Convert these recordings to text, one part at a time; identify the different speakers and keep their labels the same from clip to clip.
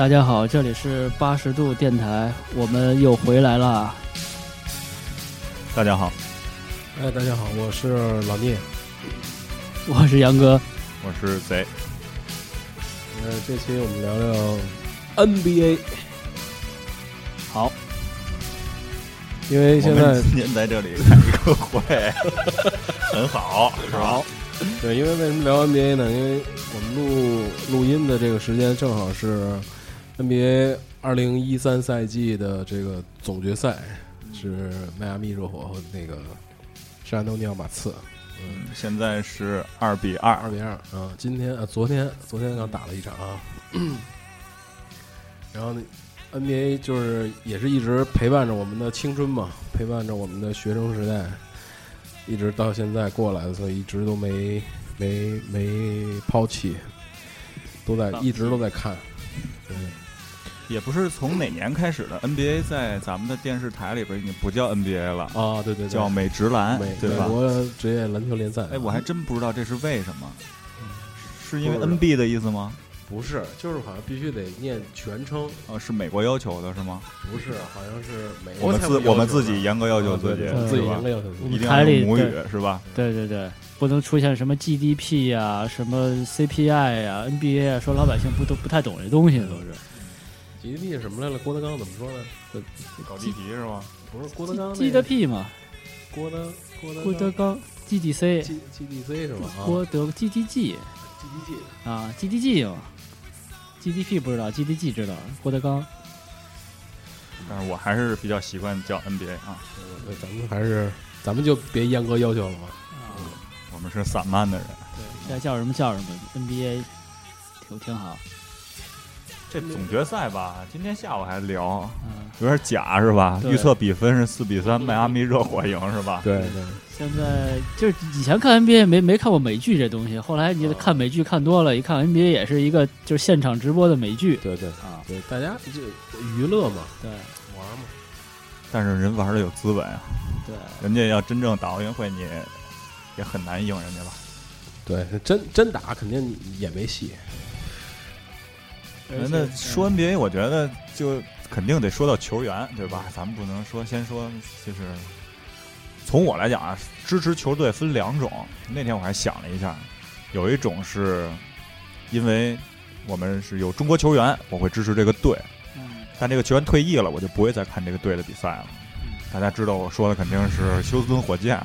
Speaker 1: 大家好，这里是八十度电台，我们又回来了。
Speaker 2: 大家好，
Speaker 3: 哎，大家好，我是老聂，
Speaker 1: 我是杨哥，
Speaker 2: 我是贼。
Speaker 3: 呃，这期我们聊聊 NBA。
Speaker 1: 好，
Speaker 3: 因为现在
Speaker 2: 今天在这里开一个会，很好，是吧？
Speaker 3: 对，因为为什么聊 NBA 呢？因为我们录录音的这个时间正好是 NBA 二零一三赛季的这个总决赛，是迈阿密热火和那个圣安东尼奥马刺。
Speaker 2: 嗯，现在是二比二，
Speaker 3: 二比二啊！今天啊，昨天昨天刚打了一场啊，然后呢，NBA 就是也是一直陪伴着我们的青春嘛，陪伴着我们的学生时代，一直到现在过来的，所以一直都没没没抛弃，都在一直都在看。对，
Speaker 2: 也不是从哪年开始的，NBA 在咱们的电视台里边已经不叫 NBA 了，
Speaker 3: 啊，对对对，
Speaker 2: 叫美职篮，
Speaker 3: 美
Speaker 2: 对吧
Speaker 3: 美？国职业篮球联赛。
Speaker 2: 哎，我还真不知道这是为什么，是因为 NB 的意思吗？
Speaker 3: 不是，就是好像必须得念全称，
Speaker 2: 啊，是美国要求的是吗？
Speaker 3: 不是，好像是美
Speaker 2: 我们自我们自己严格要求自己，
Speaker 3: 对自己严格要求自己
Speaker 2: 要用母语是吧？
Speaker 1: 对对对，不能出现什么 GDP 呀、什么 CPI 呀、NBA 啊，说老百姓不都不太懂这东西都是。
Speaker 3: GDP 是什么来了？郭德纲怎么说的？
Speaker 2: 搞地皮是吗？
Speaker 3: 不是郭德纲
Speaker 1: GDP 嘛，
Speaker 3: 郭德郭德
Speaker 1: 郭德纲
Speaker 3: GDC，G GDC 是吧？啊
Speaker 1: 郭德 GDG
Speaker 3: GDG
Speaker 1: 啊，GDG 嘛，GDP 不知道，GDG 知道，郭德纲。
Speaker 2: 但是我还是比较习惯叫 NBA 啊，
Speaker 3: 对，咱们还是咱们就别严格要求了嘛。
Speaker 1: 啊，
Speaker 2: 我们是散漫的人。
Speaker 1: 对，该叫什么叫什么，NBA 挺挺好。
Speaker 2: 这总决赛吧，今天下午还聊，
Speaker 1: 嗯，
Speaker 2: 有点假是吧？预测比分是四比三，迈阿密热火赢是吧？
Speaker 3: 对对，
Speaker 1: 现在就是以前看 NBA 没没看过美剧这东西，后来你
Speaker 3: 啊
Speaker 1: 看美剧看多了，一看 NBA 也是一个就是现场直播的美剧
Speaker 3: 对对
Speaker 1: 啊，
Speaker 3: 对，大家就娱乐嘛，
Speaker 1: 对
Speaker 3: 玩嘛。
Speaker 2: 但是人玩的有资本啊，
Speaker 1: 对，
Speaker 2: 人家要真正打奥运会，你也很难赢人家吧？
Speaker 3: 对，真真打肯定也没戏。
Speaker 1: 而且
Speaker 2: 那说 NBA，我觉得就肯定得说到球员，对吧？咱们不能说先说，就是从我来讲啊，支持球队分两种。那天我还想了一下，有一种是因为我们是有中国球员，我会支持这个队，
Speaker 1: 嗯
Speaker 2: 但这个球员退役了，我就不会再看这个队的比赛了。
Speaker 1: 嗯
Speaker 2: 大家知道我说的肯定是休斯顿火箭，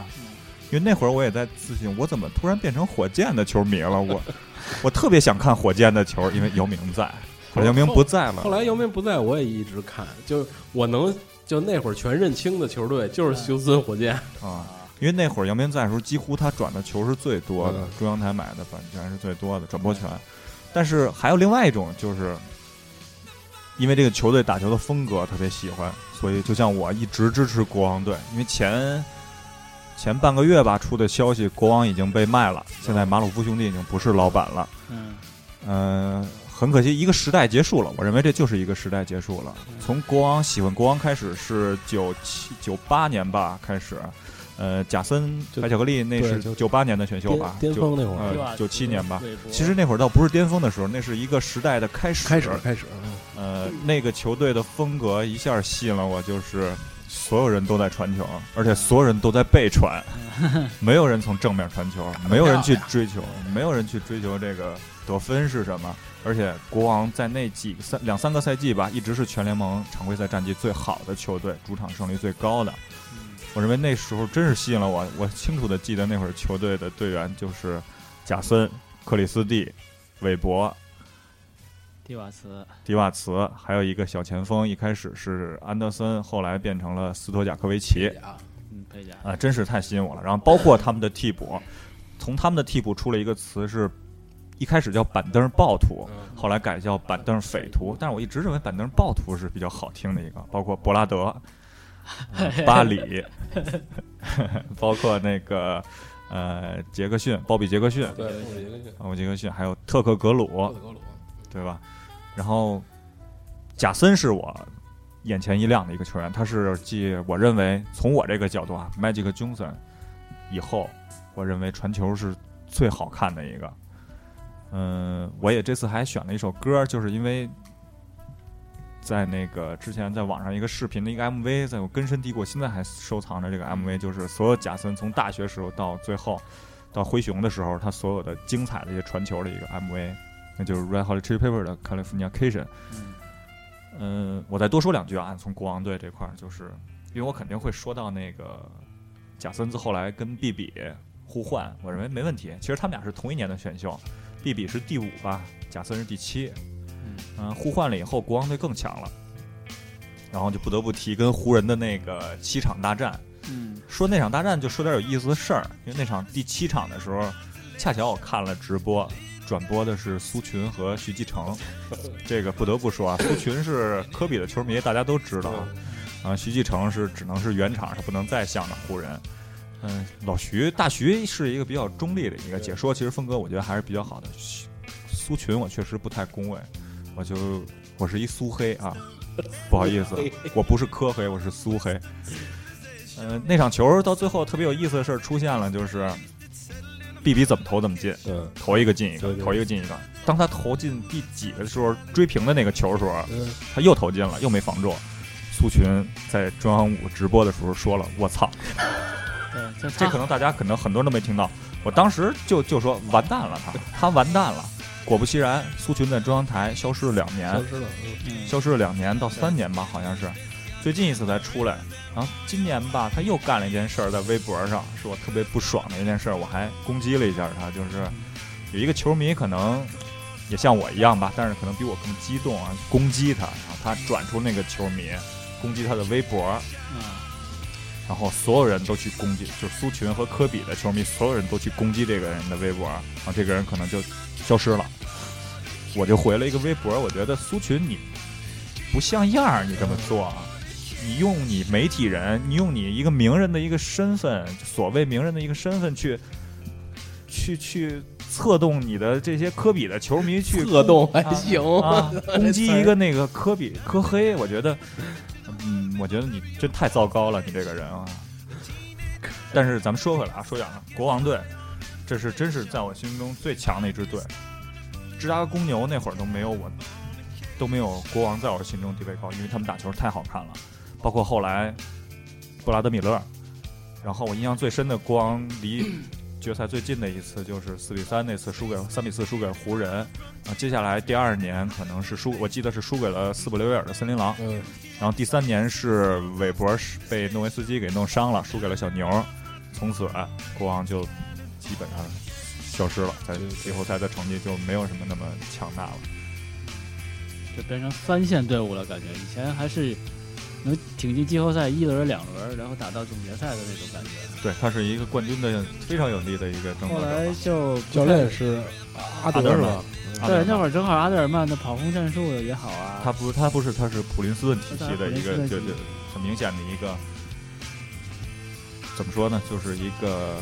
Speaker 2: 因为那会儿我也在自信，我怎么突然变成火箭的球迷了？我 我特别想看火箭的球，因为姚明在，姚明不在了
Speaker 3: 后。来姚明不在，我也一直看，就我能就那会儿全认清的球队就是休斯顿火箭。
Speaker 2: 啊，因为那会儿姚明在的时候，几乎他转的球是最多的
Speaker 3: 嗯，
Speaker 2: 中央台买的版权是最多的，转播权。但是还有另外一种，就是因为这个球队打球的风格特别喜欢，所以就像我一直支持国王队，因为前前半个月吧出的消息，国王已经被卖了，现在马鲁夫兄弟已经不是老板了。
Speaker 1: 嗯
Speaker 2: 嗯、很可惜，一个时代结束了。我认为这就是一个时代结束了。从国王喜欢国王开始是九七九八年吧开始，呃，贾森
Speaker 3: 就
Speaker 2: 白巧克力那是九八年的选秀吧，
Speaker 3: 巅巅峰那会儿
Speaker 2: 呃
Speaker 1: 对吧
Speaker 2: 97年吧其实那会儿倒不是巅峰的时候，那是一个时代的开始。
Speaker 3: 开始开始，
Speaker 2: 呃，那个球队的风格一下吸引了我，就是所有人都在传球，而且所有人都在被传，没有人从正面传球，没有人去追求，没有人去追求这个得分是什么。而且国王在那几个三两三个赛季吧，一直是全联盟常规赛战绩最好的球队，主场胜率最高的。
Speaker 1: 嗯
Speaker 2: 我认为那时候真是吸引了我。我清楚的记得那会儿球队的队员就是贾森、克里斯蒂、韦伯、
Speaker 1: 蒂瓦茨，
Speaker 2: 迪瓦茨，还有一个小前锋，一开始是安德森，后来变成了斯托贾科维奇
Speaker 1: 嗯，佩贾，
Speaker 2: 啊，真是太吸引我了。然后包括他们的替补，从他们的替补出了一个词是，一开始叫板凳暴徒，
Speaker 3: 嗯
Speaker 2: 后来改叫板凳匪徒，但是我一直认为板凳暴徒是比较好听的一个，包括博拉德、呃 巴里，包括那个呃杰克逊、鲍比杰克逊、
Speaker 3: 对，我觉得
Speaker 2: 鲍比杰克逊，还有特克格鲁，
Speaker 3: 特格鲁
Speaker 2: 对吧？然后贾森是我眼前一亮的一个球员，他是继我认为从我这个角度啊，Magic Johnson 以后，我认为传球是最好看的一个。嗯，我也这次还选了一首歌，就是因为在那个之前在网上一个视频的一个 MV，在我根深蒂固，现在还收藏着这个 MV，就是所有贾森从大学时候到最后到灰熊的时候，他所有的精彩的一些传球的一个 MV，那就是 Red Hot Chili Pepper 的 California Cation。
Speaker 1: 嗯
Speaker 2: 嗯，我再多说两句啊，从国王队这块儿，就是因为我肯定会说到那个贾森自后来跟毕比互换，我认为没问题。其实他们俩是同一年的选秀，毕比是第五吧，贾森是第七。嗯、互换了以后，国王队更强了，然后就不得不提跟湖人的那个七场大战。
Speaker 1: 嗯
Speaker 2: 说那场大战就说点有意思的事儿，因为那场第七场的时候，恰巧我看了直播，转播的是苏群和徐继成。这个不得不说啊，苏群是科比的球迷，大家都知道啊。啊，徐继成是只能是原厂，他不能再向着湖人。嗯，老徐大徐是一个比较中立的一个解说，其实风格我觉得还是比较好的。苏群我确实不太恭维，我就我是一苏黑啊，不好意思，我不是科黑，我是苏黑。呃，那场球到最后特别有意思的事儿出现了，就是毕比怎么投怎么进，
Speaker 3: 嗯
Speaker 2: 投一个进一个投一个进一个。当他投进第几个的时候追平的那个球的时候，
Speaker 3: 嗯，
Speaker 2: 他又投进了，又没防住。苏群在中央五直播的时候说了：“我操！”
Speaker 1: 对，这
Speaker 2: 这可能大家可能很多人都没听到。我当时就就说完蛋了他，他完蛋了。果不其然，苏群在中央台消失了两年
Speaker 3: 消，失了，嗯
Speaker 1: 嗯
Speaker 2: 消失了两年到三年吧，好像是，最近一次才出来。然后今年吧，他又干了一件事儿，在微博上是我特别不爽的一件事儿，我还攻击了一下他，就是有一个球迷可能也像我一样吧，但是可能比我更激动啊，攻击他，然后他转出那个球迷，攻击他的微博，
Speaker 1: 嗯
Speaker 2: 然后所有人都去攻击，就是苏群和科比的球迷，所有人都去攻击这个人的微博，然后这个人可能就消失了。我就回了一个微博，我觉得苏群你不像样儿，你这么做，啊你用你媒体人，你用你一个名人的一个身份，所谓名人的一个身份去去去策动你的这些科比的球迷去
Speaker 3: 策动还行，
Speaker 2: 啊，攻击一个那个科比科黑，我觉得，嗯，我觉得你真太糟糕了，你这个人啊。但是咱们说回来啊，说远了，国王队，这是真是在我心中最强的一支队。芝加哥公牛那会儿都没有我，都没有国王在我心中地位高，因为他们打球太好看了，包括后来布拉德米勒。然后我印象最深的国王离决赛最近的一次就是四比三那次输给三比四输给湖人，啊，接下来第二年可能是输，我记得是输给了斯普雷维尔的森林狼，
Speaker 3: 嗯，
Speaker 2: 然后第三年是韦伯被诺维斯基给弄伤了，输给了小牛，从此啊国王就基本上消失了，在季后赛的成绩就没有什么那么强大了。
Speaker 1: 就变成三线队伍了，感觉以前还是能挺进季后赛一轮、两轮，然后打到总决赛的那种感觉。
Speaker 2: 对，他是一个冠军的非常有力的一个争
Speaker 1: 后
Speaker 2: 夺者吧。
Speaker 1: 来就
Speaker 3: 教练是阿德是吧？
Speaker 1: 对
Speaker 2: 阿德尔曼
Speaker 1: 那会儿正好阿德尔曼的跑轰战术也好啊，
Speaker 2: 他不，他不是，他是普林斯顿体系的一个，就就很明显的一个，怎么说呢，就是一个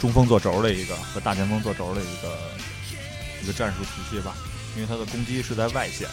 Speaker 2: 中锋做轴的一个和大前锋做轴的一个一个战术体系吧，因为他的攻击是在外线。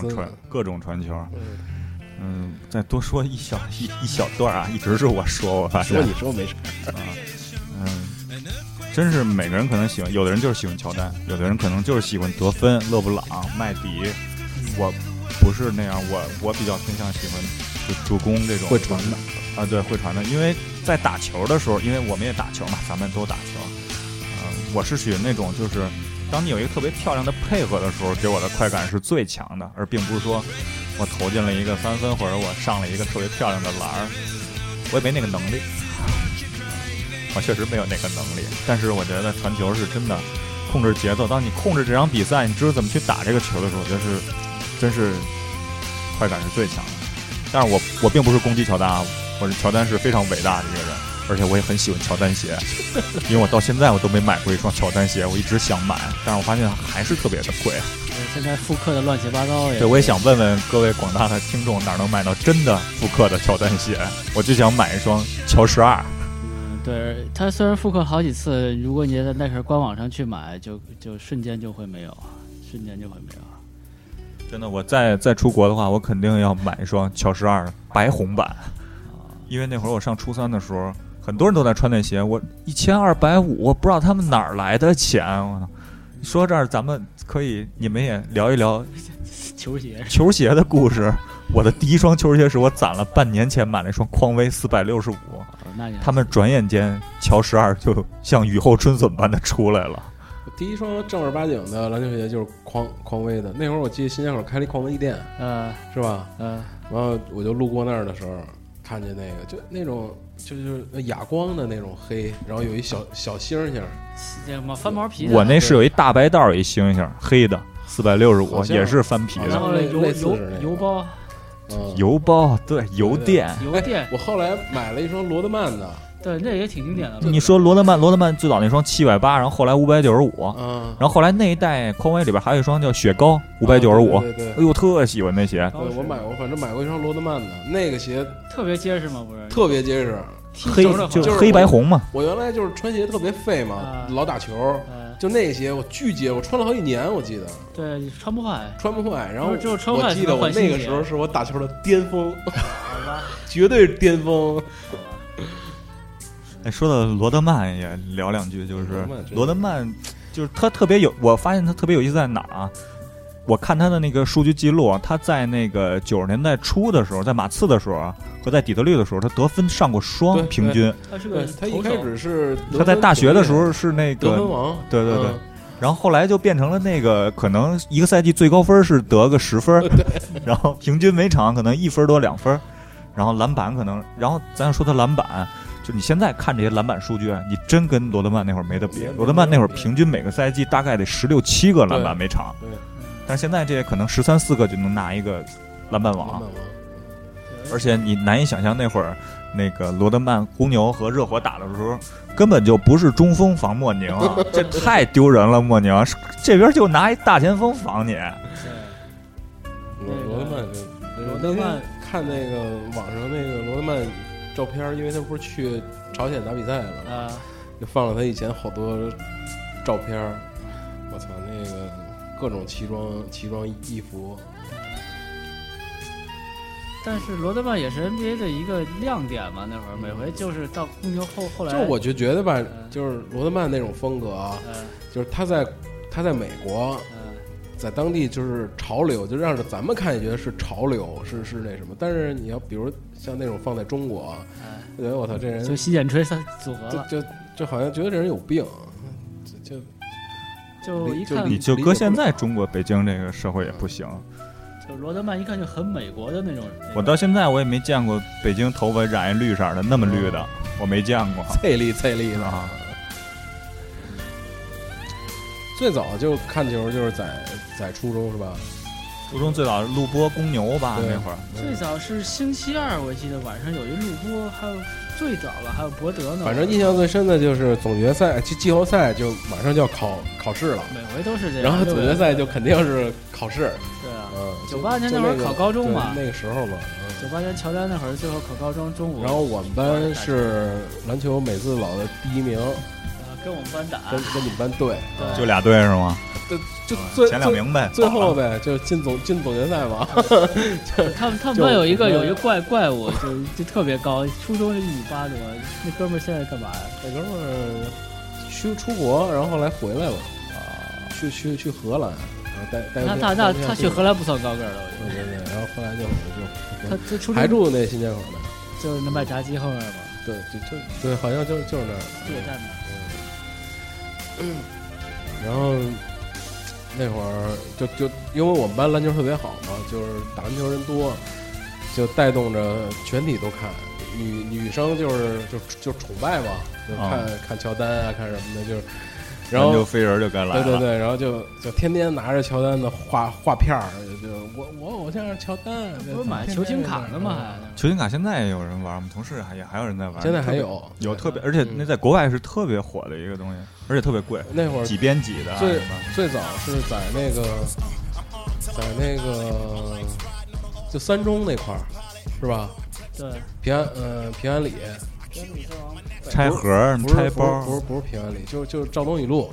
Speaker 2: 种传各种传球。
Speaker 3: 嗯
Speaker 2: 嗯，再多说一小一一小段啊，一直是我说，我发现
Speaker 3: 说你说没事，
Speaker 2: 啊，嗯，真是每个人可能喜欢，有的人就是喜欢乔丹，有的人可能就是喜欢得分、勒布朗、麦迪。我不是那样，我我比较偏向喜欢就助攻这种
Speaker 3: 会传的
Speaker 2: 啊，对，会传的。因为在打球的时候，因为我们也打球嘛，咱们都打球，呃，我是属于那种就是当你有一个特别漂亮的配合的时候，给我的快感是最强的，而并不是说我投进了一个三分，或者我上了一个特别漂亮的篮儿，我也没那个能力。我确实没有那个能力，但是我觉得传球是真的控制节奏。当你控制这场比赛，你知道怎么去打这个球的时候，我觉得是真是快感是最强的。但是我我并不是攻击乔丹啊，我是乔丹是非常伟大的一个人，而且我也很喜欢乔丹鞋，因为我到现在我都没买过一双乔丹鞋，我一直想买，但是我发现还是特别的贵。
Speaker 1: 呃现在复刻的乱七八糟也。
Speaker 2: 对，我也想问问各位广大的听众，哪能买到真的复刻的乔丹鞋？我就想买一双乔十二。
Speaker 1: 嗯，对，它虽然复刻好几次，如果你在那个官网上去买，就就瞬间就会没有，瞬间就会没有。
Speaker 2: 真的，我再再出国的话，我肯定要买一双乔十二白红版，因为那会儿我上初三的时候，很多人都在穿那鞋，我一千二百五，我不知道他们哪儿来的钱。我操！说这儿咱们可以，你们也聊一聊
Speaker 1: 球鞋
Speaker 2: 球鞋的故事。我的第一双球鞋是我攒了半年前买了一双匡威四百六十五，他们转眼间乔十二就像雨后春笋般的出来了。
Speaker 3: 第一双正儿八经的篮球鞋就是匡匡威的，那会儿我记得新街口开了一匡威店，
Speaker 1: 呃
Speaker 3: 是吧？
Speaker 1: 呃
Speaker 3: 然后我就路过那儿的时候，看见那个就那种就就是哑光的那种黑，然后有一小小星星，
Speaker 1: 这什么翻毛皮的，
Speaker 2: 我那是有一大白道儿一星星，黑的，四百六十五，也是翻皮的。
Speaker 1: 然后
Speaker 3: 类
Speaker 1: 邮邮
Speaker 3: 类似是那个
Speaker 1: 邮包。
Speaker 3: 嗯，
Speaker 2: 邮包对油电，
Speaker 1: 油电，
Speaker 3: 我后来买了一双罗德曼的，
Speaker 1: 对，那也挺经典的。
Speaker 2: 你说罗德曼，罗德曼最早那双七百八，然后后来五百九十五，
Speaker 3: 嗯，
Speaker 2: 然后后来那一代匡威里边还有一双叫雪糕，五百九十五。
Speaker 3: 对对对
Speaker 2: 哎呦，特喜欢那鞋，
Speaker 3: 对，我买过，反正买过一双罗德曼的，那个鞋
Speaker 1: 特别结实吗？不是，
Speaker 3: 特别结实。
Speaker 2: 黑就
Speaker 3: 就是
Speaker 2: 黑白红嘛。
Speaker 3: 我原来就是穿鞋特别废嘛
Speaker 1: 啊，
Speaker 3: 老打球，
Speaker 1: 呃，
Speaker 3: 就那个鞋我巨结，我穿了好几年，我记得
Speaker 1: 对，穿不坏，
Speaker 3: 穿不坏。然后
Speaker 1: 只有穿坏
Speaker 3: 我记得我那个时候是我打球的巅峰，绝对是巅峰。
Speaker 2: 哎，说到罗德曼也聊两句，就是
Speaker 3: 罗德曼真
Speaker 2: 罗德曼，就是他特别有，我发现他特别有意思在哪儿啊？我看他的那个数据记录啊，他在那个九十年代初的时候，在马刺的时候啊，和在底特律的时候，他得分上过双，平均。
Speaker 1: 他是个
Speaker 3: 他一开始是
Speaker 2: 他在大学的时候是那个，
Speaker 3: 得分王，
Speaker 2: 对对对。
Speaker 3: 嗯。
Speaker 2: 然后后来就变成了那个，可能一个赛季最高分是得个十分，然后平均每场可能一分多两分，然后篮板可能，然后咱说他篮板，就你现在看这些篮板数据，啊你真跟罗德曼那会儿没得比。罗德曼那会儿平均每个赛季大概得十六七个篮板每场，
Speaker 3: 对，
Speaker 2: 但是现在这些可能十三四个就能拿一个篮板王。而且你难以想象那会儿那个罗德曼公牛和热火打的时候，根本就不是中锋防莫宁啊，这太丢人了。莫宁这边就拿一大前锋防你，
Speaker 3: 罗罗德曼就，
Speaker 1: 罗德曼
Speaker 3: 看那个网上那个罗德曼照片，因为他不是去朝鲜打比赛了，
Speaker 1: 啊，
Speaker 3: 就放了他以前好多照片。我操，那个各种奇装奇装异服，
Speaker 1: 但是罗德曼也是 NBA 的一个亮点嘛，那会儿每回就是到公牛后后来，
Speaker 3: 就我就觉得吧
Speaker 1: 嗯，
Speaker 3: 就是罗德曼那种风格就是他在他在美国，
Speaker 1: 呃
Speaker 3: 在当地就是潮流，就让着咱们看也觉得是潮流，是是那什么。但是你要比如像那种放在中国，觉得我操这人
Speaker 1: 就洗剪吹三组合了，
Speaker 3: 就就就好像觉得这人有病，就就
Speaker 1: 就一看
Speaker 3: 就
Speaker 2: 你就搁现在中国北京这个社会也不行。
Speaker 1: 就罗德曼一看就很美国的那种。
Speaker 2: 我到现在我也没见过北京头发染一绿色的那么绿的，我没见过。
Speaker 3: 翠绿翠绿的
Speaker 2: 啊。
Speaker 3: 最早就看球就是在在初中是吧？
Speaker 2: 初中最早录播公牛吧，那会儿
Speaker 1: 最早是星期二，我记得晚上有一录播，还有最早了还有博德呢。
Speaker 3: 反正印象最深的就是总决赛，季季后赛就马上就要考考试了，
Speaker 1: 每回都是这样。
Speaker 3: 然后总决赛就肯定是考试，
Speaker 1: 对啊，
Speaker 3: 嗯，就
Speaker 1: 98年那会儿考高中嘛
Speaker 3: 那个时候嘛，
Speaker 1: 九八年乔丹那会儿最后考高中，中午
Speaker 3: 嗯。然后我们班是篮球每次老的第一名，
Speaker 1: 啊跟我们班打，
Speaker 3: 跟跟你们班对，
Speaker 1: 对
Speaker 2: 就俩队是吗？
Speaker 3: 就就最
Speaker 2: 前两名呗。
Speaker 3: 最后呗，就进总进总决赛嘛。
Speaker 1: 他们他们班有一个有一个怪怪物，就就特别高，初中一米八多。那哥们儿现在干嘛呀？
Speaker 3: 那哥们儿去出国，然后后来回来了，啊去去去荷兰，然后带带
Speaker 1: 那那那他去荷兰不算高个儿了，我觉
Speaker 3: 对对对，然后后来就
Speaker 1: 就。他这初
Speaker 3: 就还住那新街口呢，
Speaker 1: 就是那卖炸鸡后面嘛，
Speaker 3: 对，就就对，好像就就是那儿。
Speaker 1: 地铁站嘛。
Speaker 3: 然后那会儿就就因为我们班篮球特别好嘛，就是打篮球人多，就带动着全体都看。女女生就是就就崇拜嘛，就看、看乔丹啊，看什么的，就是，然后
Speaker 2: 就飞人就该来了。
Speaker 3: 对对对，然后就就天天拿着乔丹的画画片儿，就我我偶像是乔丹，
Speaker 1: 不是买球星卡的吗？
Speaker 2: 球星卡现在也有人玩，我们同事还也还有人在玩。
Speaker 3: 现在还有
Speaker 2: 有特别，而且那在国外是特别火的一个东西，而且特别贵，
Speaker 3: 那会儿
Speaker 2: 几边几的啊
Speaker 3: 最最早是在那个在那个就三中那块儿，是吧？
Speaker 1: 对，
Speaker 3: 平安呃平安里
Speaker 2: 拆盒儿拆包
Speaker 3: 不是不是不是平安里，就就是赵东雨路，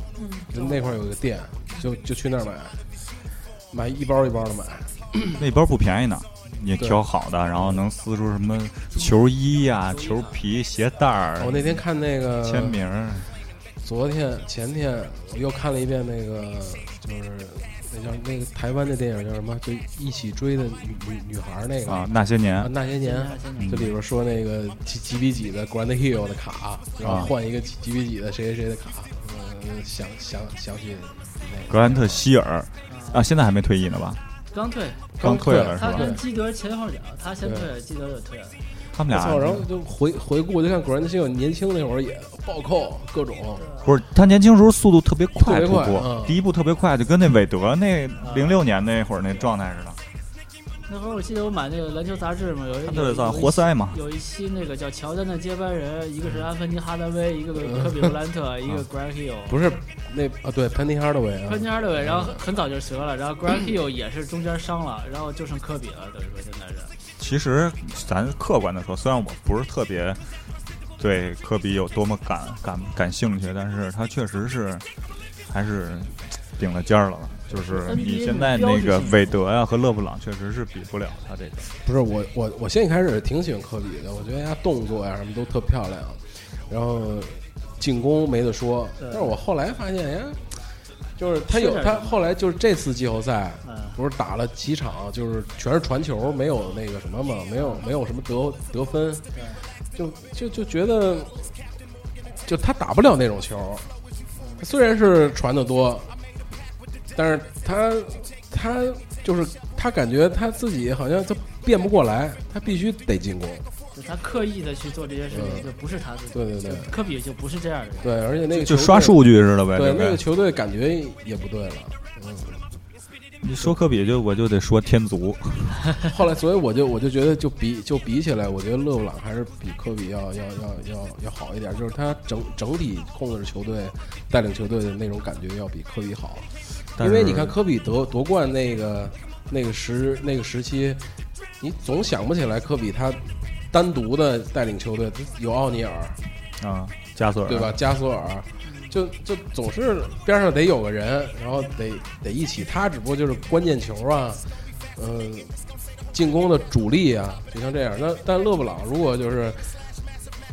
Speaker 3: 就那块儿有个店，就就去那儿买，买一包一包的买。
Speaker 2: 那包不便宜呢。你挑好的，然后能撕出什么球衣呀、球皮、鞋带儿、
Speaker 3: 我那天看那个
Speaker 2: 签名儿，
Speaker 3: 昨天前天我又看了一遍那个，就是那叫那个台湾的电影叫什么？就一起追的女女女孩儿那个
Speaker 2: 啊，那些年
Speaker 3: 啊那些年，
Speaker 2: 嗯
Speaker 3: 这里边说那个几几比几的 Grand Hill 的卡，然后
Speaker 2: 啊
Speaker 3: 换一个几几比几的谁谁谁的卡，嗯，详详详细那个
Speaker 2: 格兰特希尔啊，现在还没退役呢吧？
Speaker 1: 刚退，
Speaker 2: 刚退了是吧？
Speaker 1: 他跟基德前后脚，他先退了，基德就退了。
Speaker 2: 他们俩，
Speaker 3: 然后就回回顾，就看 Grand Hill 年轻那会儿也暴扣各种，
Speaker 2: 不是他年轻时候速度特别快，第一步特别快，就跟那韦德那零六年那会儿那状态似的。
Speaker 1: 那会儿我记得我买那个篮球杂志嘛，有一
Speaker 2: 他这算活塞嘛？
Speaker 1: 有一期那个叫乔丹的接班人，一个是安芬尼哈德威，一个科比布兰特，一个 Grant Hill。
Speaker 3: 不是那啊对 Penny Hardaway 啊
Speaker 1: 潘尼哈德威，然后很早就折了，然后 Grant Hill 也是中间伤了，然后就剩科比了，等于说现在是。
Speaker 2: 其实咱客观的说，虽然我不是特别对科比有多么感感感兴趣，但是他确实是还是顶了尖儿了。就是你现在那个韦德呀、和勒布朗，确实是比不了他这个。
Speaker 3: 不是我我我现在一开始挺喜欢科比的，我觉得他动作呀什么都特漂亮，然后进攻没得说。但是我后来发现，哎，就是他有他后来就是这次季后赛
Speaker 1: 嗯，
Speaker 3: 不是打了几场，就是全是传球，没有那个什么嘛，没有没有什么得得分，就就就觉得，就他打不了那种球。他虽然是传的多，但是他他就是他感觉他自己好像他变不过来，他必须得进攻。
Speaker 1: 就他刻意的去做这些事情，
Speaker 3: 嗯
Speaker 1: 就不是他自己。
Speaker 3: 对对对
Speaker 1: 科比就不是这样的人。
Speaker 3: 对，而且那个
Speaker 2: 就刷数据似的呗。
Speaker 3: 对那个球队感觉也不对了。嗯，
Speaker 2: 你说科比就我就得说天足，
Speaker 3: 后来所以我就我就觉得就比就比起来，我觉得勒布朗还是比科比要要要要要好一点，就是他整整体控制球队、带领球队的那种感觉要比科比好。因为你看科比夺夺冠那个那个时那个时期，你总想不起来科比他单独的带领球队，有奥尼尔
Speaker 2: 啊，加索尔
Speaker 3: 对吧？？加索尔，就就总是边上得有个人，然后得得一起。他只不过就是关键球啊，嗯、进攻的主力啊，就像这样。那但勒布朗如果就是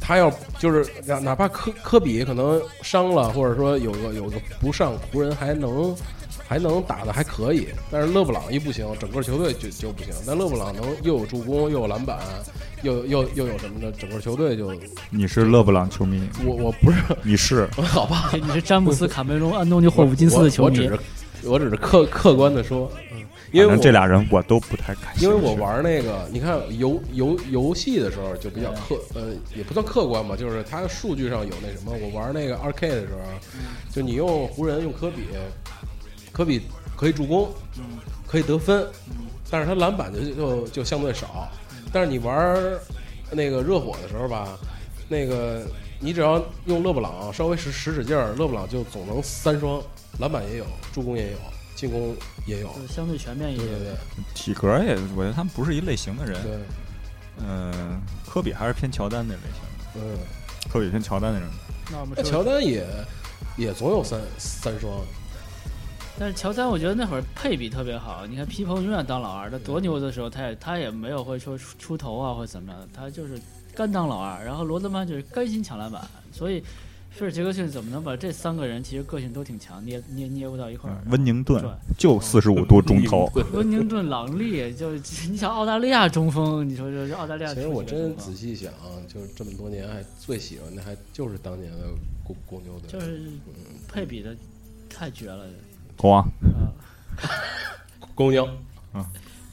Speaker 3: 他要就是哪哪怕科科比可能伤了，或者说有个有个不上，湖人还能还能打的还可以。但是勒布朗一不行，整个球队就就不行。但勒布朗能又有助攻，又有篮板，又又又有什么的，整个球队就
Speaker 2: 你是勒布朗球迷，
Speaker 3: 我我不是
Speaker 2: 你是
Speaker 3: 好吧？
Speaker 1: 你是詹姆斯、卡梅隆、安东尼、霍普金斯的球迷
Speaker 3: 我我只。是我只是客客观的说，嗯，因为我
Speaker 2: 这俩人我都不太感兴趣。
Speaker 3: 因为我玩那个，你看游游游戏的时候就比较客，呃，也不算客观吧，就是它数据上有那什么。我玩那个二 K 的时候，就你用湖人用科比，科比可以助攻，可以得分，但是他篮板就就就相对少。但是你玩那个热火的时候吧，那个你只要用勒布朗稍微使使使劲儿，勒布朗就总能三双，篮板也有，助攻也有，进攻也有。
Speaker 1: 就是相对全面一点。
Speaker 3: 对对对
Speaker 2: 体格也，我觉得他们不是一类型的人。
Speaker 3: 对，
Speaker 2: 嗯，科比还是偏乔丹那类型的，
Speaker 3: 嗯。
Speaker 2: 科比偏乔丹那种。
Speaker 3: 那
Speaker 1: 那我们，
Speaker 3: 乔丹也也总有三三双，
Speaker 1: 但是乔丹，我觉得那会儿配比特别好。你看皮蓬永远当老二，他多牛的时候，他也他也没有会说出出头啊或者怎么样的，他就是干当老二。然后罗德曼就是甘心抢篮板，所以菲尔杰克逊怎么能把这三个人其实个性都挺强，捏捏捏不到一块儿？
Speaker 2: 温宁顿就四十五度中投，
Speaker 1: 温宁顿、朗利，就你想澳大利亚中锋，你说这这澳大利亚
Speaker 3: 其实我真仔细想，就是这么多年还最喜欢的还就是当年的公公牛队，
Speaker 1: 就是配比的太绝了
Speaker 2: 国王
Speaker 1: 啊！
Speaker 3: 公牛，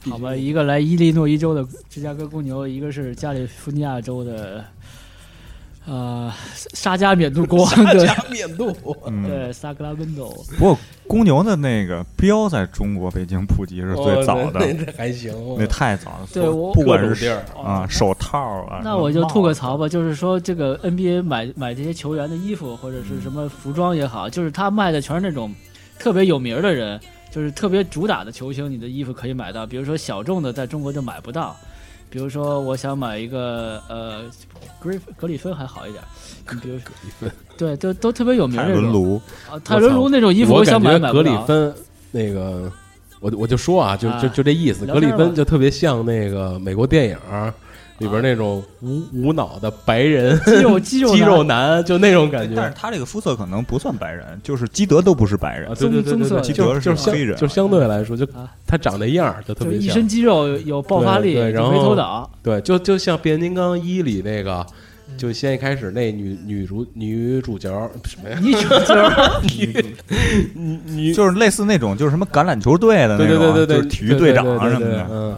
Speaker 1: 好吧，一个来伊利诺伊州的芝加哥公牛，一个是加利福尼亚州的，呃，沙加缅度国王对
Speaker 3: 加缅度，
Speaker 2: 嗯，
Speaker 1: 对，萨克拉门多。
Speaker 2: 不过公牛的那个标在中国北京普及是最早的，
Speaker 3: 哦那那还行，
Speaker 2: 那太早了。
Speaker 1: 对我
Speaker 2: 不管
Speaker 3: 各种地
Speaker 2: 是
Speaker 3: 儿
Speaker 2: 啊手套啊，
Speaker 1: 那我就吐个槽。
Speaker 2: 吧，
Speaker 1: 就是说这个 NBA 买买这些球员的衣服或者是什么服装也好，就是他卖的全是那种特别有名儿的人，就是特别主打的球星，你的衣服可以买到。比如说小众的，在中国就买不到。比如说，我想买一个呃，格里格里芬还好一点，你比如说，对，都都特别有名
Speaker 2: 海
Speaker 1: 儿那种
Speaker 2: 伦卢，
Speaker 1: 啊，泰伦卢那种衣服，
Speaker 3: 我
Speaker 1: 想买买不到。
Speaker 3: 芬那个，我我就说啊，就就
Speaker 1: 啊
Speaker 3: 就这意思，格里芬就特别像那个美国电影儿里边那种无无脑的白人
Speaker 1: 肌肉 肌肉
Speaker 3: 肌肉
Speaker 1: 男
Speaker 3: 男，就那种感觉。
Speaker 2: 但是他这个肤色可能不算白人，就是基德都不是白人
Speaker 3: 啊，，对对对对对，
Speaker 1: 棕色
Speaker 2: 德
Speaker 3: 是
Speaker 2: 黑人
Speaker 3: 就相对来说，就
Speaker 1: 啊，
Speaker 3: 他长那样儿就特别像一，
Speaker 1: 身肌肉，有爆发力，
Speaker 3: 对对然后
Speaker 1: 头脑。
Speaker 3: 对，就就像变形金刚一里那个，
Speaker 1: 嗯
Speaker 3: 就先一开始那女女主女主角什么呀？
Speaker 1: 女主角
Speaker 3: 女 女
Speaker 2: 就是类似那种就是什么橄榄球队的那
Speaker 3: 对
Speaker 2: 种，
Speaker 3: 对对对对，
Speaker 2: 就是体育队长
Speaker 3: 对对对
Speaker 2: 什么的，
Speaker 3: 嗯，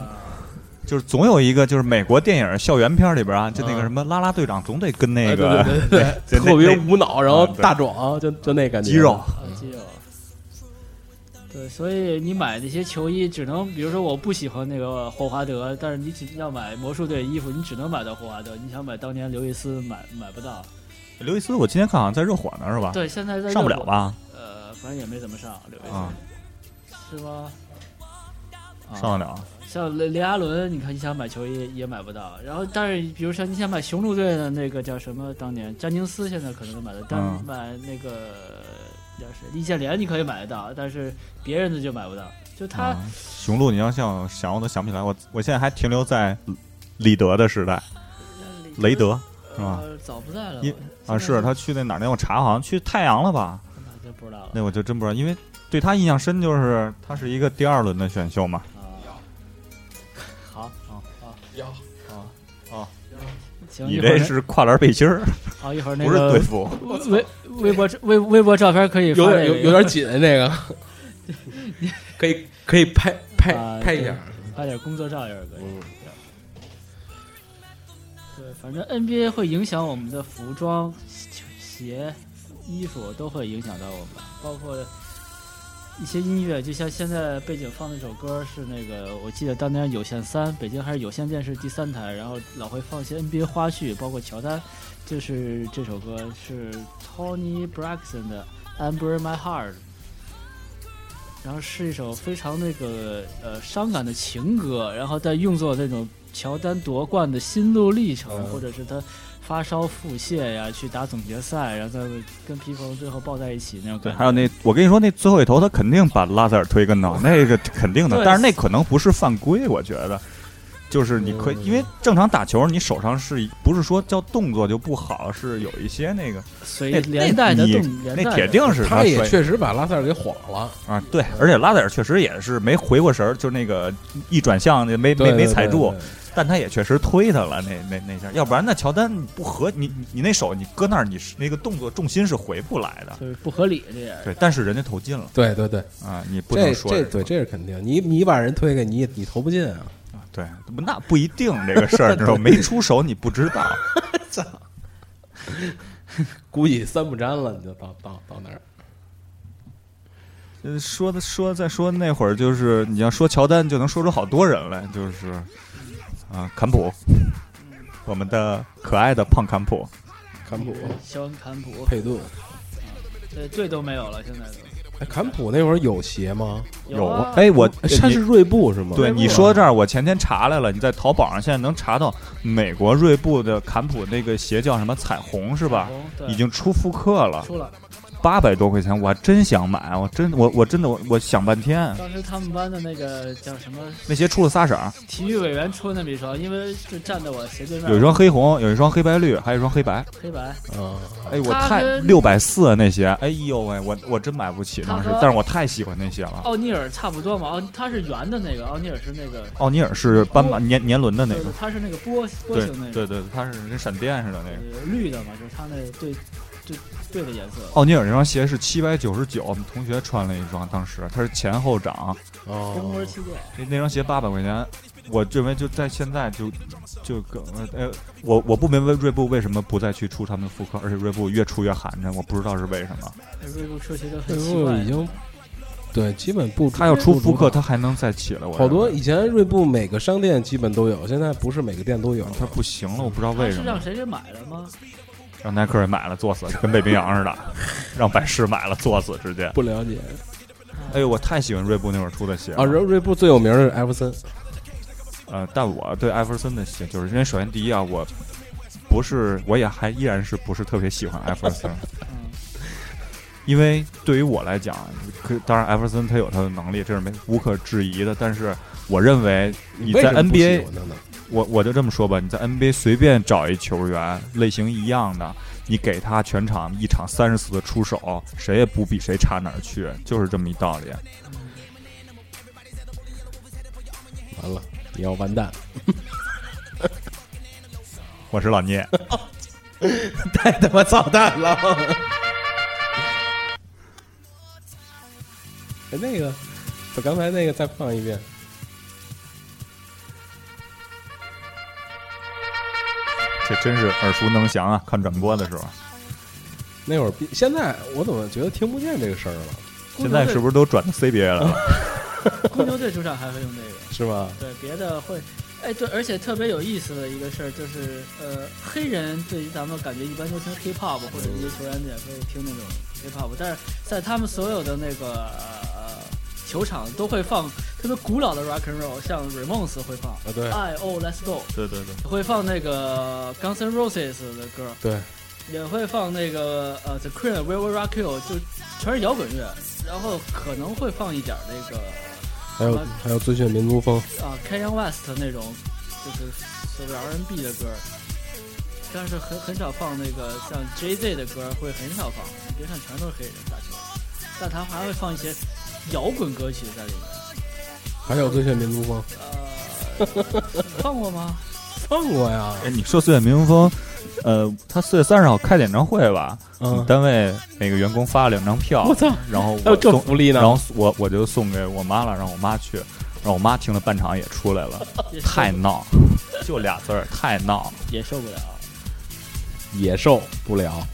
Speaker 2: 就是总有一个就是美国电影校园片里边啊，就那个
Speaker 3: 嗯
Speaker 2: 什么拉拉队长总得跟那
Speaker 3: 哎
Speaker 2: 个
Speaker 3: 对对对 特别无脑，然后大壮，就就那感觉，
Speaker 2: 肌肉，
Speaker 1: 啊，肌肉。对，所以你买那些球衣，只能比如说我不喜欢那个霍华德，但是你只要买魔术队衣服，你只能买到霍华德。你想买当年刘易斯买买不到。
Speaker 2: 刘易斯，我今天看好像在热火呢，是吧？
Speaker 1: 对，现在在
Speaker 2: 上不？了吧？
Speaker 1: 呃，反正也没怎么上刘易斯，
Speaker 2: 啊，
Speaker 1: 是吗？啊
Speaker 2: 上得了。
Speaker 1: 像雷雷阿伦，你看你想买球衣也买不到。然后，但是比如说你想买雄鹿队的那个叫什么，当年詹宁斯现在可能都买得到，但
Speaker 2: 嗯
Speaker 1: 买那个叫谁易建联你可以买得到，但是别人的就买不到。就他、
Speaker 2: 啊，雄鹿，你要像想我都想不起来，我我现在还停留在李德的时代，雷德是吧？
Speaker 1: 呃早不在了
Speaker 2: 因啊，是他去那哪儿那我查好像去太阳了吧？
Speaker 1: 那就不知道了
Speaker 2: 那我就真不知道，因为对他印象深就是他是一个第二轮的选秀嘛。
Speaker 1: 啊。好，好，好，
Speaker 3: 要
Speaker 2: 哦，
Speaker 1: 行，
Speaker 2: 你
Speaker 1: 一会儿
Speaker 2: 这是跨栏背心儿，
Speaker 1: 啊一会儿 那
Speaker 2: 不是队
Speaker 1: 个
Speaker 2: 服。
Speaker 1: 微微博微微博照片可以
Speaker 3: 有有有点紧那个，可以可以拍拍
Speaker 1: 啊
Speaker 3: 拍一下，
Speaker 1: 拍点工作照也是可以。
Speaker 3: 嗯，
Speaker 1: 对，反正 NBA 会影响我们的服装、鞋、衣服都会影响到我们，包括一些音乐，就像现在背景放那首歌是那个，我记得当年有线三，北京还是有线电视第三台，然后老会放一些 NBA 花絮，包括乔丹，就是这首歌是 Tony Braxton 的《Amber My Heart》。然后是一首非常那个呃伤感的情歌，然后再用作那种乔丹夺冠的心路历程，
Speaker 3: 嗯
Speaker 1: 或者是他发烧腹泻呀，去打总决赛，然后再跟皮蓬最后抱在一起那种
Speaker 2: 对，
Speaker 1: 感觉。
Speaker 2: 还有那我跟你说，那最后一投他肯定把拉塞尔推跟头，那个肯定的。
Speaker 1: 对。
Speaker 2: 但是那可能不是犯规，我觉得，就是你可以，
Speaker 3: 嗯
Speaker 2: 因为正常打球，你手上是不是说叫动作就不好，是有一些那个
Speaker 1: 随
Speaker 2: 那
Speaker 1: 连带的
Speaker 2: 那
Speaker 1: 动，
Speaker 2: 那铁定是
Speaker 3: 他也确实把拉塞尔给晃了，
Speaker 2: 啊，对，而且拉塞尔确实也是没回过神儿，就那个一转向没没没踩住，，
Speaker 3: 对对对
Speaker 2: 但他也确实推他了，那那那下，要不然那乔丹不合你你你那手你搁那儿，你是那个动作重心是回不来的。
Speaker 1: 对不合理，这也。
Speaker 2: 对，但是人家投进了
Speaker 3: 对对对，
Speaker 2: 啊，你不能说人
Speaker 3: 这对这是肯定，你你把人推给你，你投不进啊，
Speaker 2: 啊对，那不一定这个事儿，你知道没出手你不知道。
Speaker 3: 操估计三不沾了，你就到到到那儿。
Speaker 2: 呃，说的说再说那会儿，就是你要说乔丹，就能说出好多人来，就是啊，坎普，我们的可爱的胖坎普，
Speaker 3: 坎普、
Speaker 1: 肖恩坎普，
Speaker 3: 佩顿，
Speaker 1: 对队都没有了，现在都
Speaker 3: 哎，坎普那会儿有鞋吗？
Speaker 1: 有啊。
Speaker 2: 哎，我
Speaker 3: 哎他是锐步是吗？
Speaker 2: 对你说到这儿，我前天查来了，你在淘宝上现在能查到美国锐步的坎普那个鞋叫什么彩虹是吧？已经出复刻了，
Speaker 1: 出了。
Speaker 2: 八百多块钱，我还真想买，我真我我真的我我想半天，
Speaker 1: 当时他们班的那个叫什么？
Speaker 2: 那鞋出了仨色儿，
Speaker 1: 体育委员出的那么一双，因为就站在我斜对面，
Speaker 2: 有一双黑红，有一双黑白绿，还有一双黑白。
Speaker 1: 黑白，
Speaker 3: 嗯，
Speaker 2: 哎，我太六百四那鞋，哎呦喂，我我真买不起当时但是我太喜欢那鞋了。
Speaker 1: 奥尼尔差不多嘛，奥他是圆的那个，奥尼尔是那个
Speaker 2: 奥尼尔是斑马年年轮的那个。
Speaker 1: 对，他是那个波波形那个，
Speaker 2: 对对，他是跟闪电似的那个。
Speaker 1: 呃绿的嘛，就是他那对对对的颜色。
Speaker 2: 奥尼尔那双鞋是七百九十九，我们同学穿了一双，当时它是前后掌，
Speaker 1: 风
Speaker 3: 哦
Speaker 1: 波，气垫，
Speaker 2: 那那双鞋八百块钱，我认为就在现在就就跟呃，我我不明白锐步为什么不再去出他们的复刻，而且锐步越出越寒碜，我不知道是为什么。
Speaker 1: 锐步出鞋都
Speaker 3: 这
Speaker 1: 很奇怪
Speaker 3: 已。经对基本不
Speaker 2: 他要出复刻，
Speaker 3: 他
Speaker 2: 他还能再起来。我
Speaker 3: 好多以前锐步每个商店基本都有，现在不是每个店都有。
Speaker 2: 他不行了，我不知道为什么。
Speaker 1: 是让谁给买了吗？
Speaker 2: 让耐克也买了，作死，跟北冰洋似的，让百事买了，作死，直接。
Speaker 3: 不了解
Speaker 2: 哎呦，我太喜欢锐步那会儿出的鞋
Speaker 3: 啊，锐锐步最有名的是艾弗森，
Speaker 2: 呃，但我对艾弗森的鞋，就是因为首先第一啊，我不是，我也还依然是不是特别喜欢艾弗森，
Speaker 1: 嗯，
Speaker 2: 因为对于我来讲，可当然艾弗森他有他的能力，这是没无可置疑的。但是我认为你在 NBA？我我就这么说吧，你在 NBA 随便找一球员类型一样的，你给他全场一场三十次的出手，谁也不比谁差哪儿去，就是这么一道理。
Speaker 3: 完了，你要完蛋，
Speaker 2: 我是老聂，
Speaker 3: 太他妈操蛋了！哎，那个，把刚才那个再放一遍。
Speaker 2: 真是耳熟能详啊！看转播的时候，
Speaker 3: 那会儿比现在我怎么觉得听不见这个声儿了？
Speaker 2: 现在是不是都转到 CBA 了？
Speaker 1: 公牛队主场还会用这个？
Speaker 3: 是吧？
Speaker 1: 对，别的会，哎，对，而且特别有意思的一个事儿就是，呃，黑人对于咱们感觉一般都听 hip hop 或者一些球员也会听那种 hip hop，但是在他们所有的那个呃球场都会放特别古老的 rock and roll，像 Ramones 会放。
Speaker 3: 啊，对
Speaker 1: ，I Oh Let's Go，
Speaker 2: 对对对，
Speaker 1: 会放那个 Guns N' Roses 的歌，
Speaker 3: 对，
Speaker 1: 也会放那个呃 The Queen Will Will Rock You，就全是摇滚乐，然后可能会放一点那个。
Speaker 3: 还有还有最炫民族风，
Speaker 1: 啊 k a n y West 那种就是所谓 R&B 的歌，但是很很少放那个像 Jay Z 的歌，会很少放。你别看全都是黑人打球，但他还会放一些摇滚歌曲在里面。
Speaker 3: 还有最炫民族风，
Speaker 1: 呃，放过吗？
Speaker 3: 放过呀。
Speaker 2: 哎，你说四月民族风，呃，他四月三十号开演唱会吧？
Speaker 3: 嗯，
Speaker 2: 单位每个员工发了两张票，
Speaker 3: 我操，
Speaker 2: 然后我送，
Speaker 3: 福利呢
Speaker 2: 然？后我我就送给我妈了，让我妈去，然后我妈听了半场也出来 了，太闹，就俩字儿，太闹。
Speaker 1: 也受不了。
Speaker 3: 也受不了。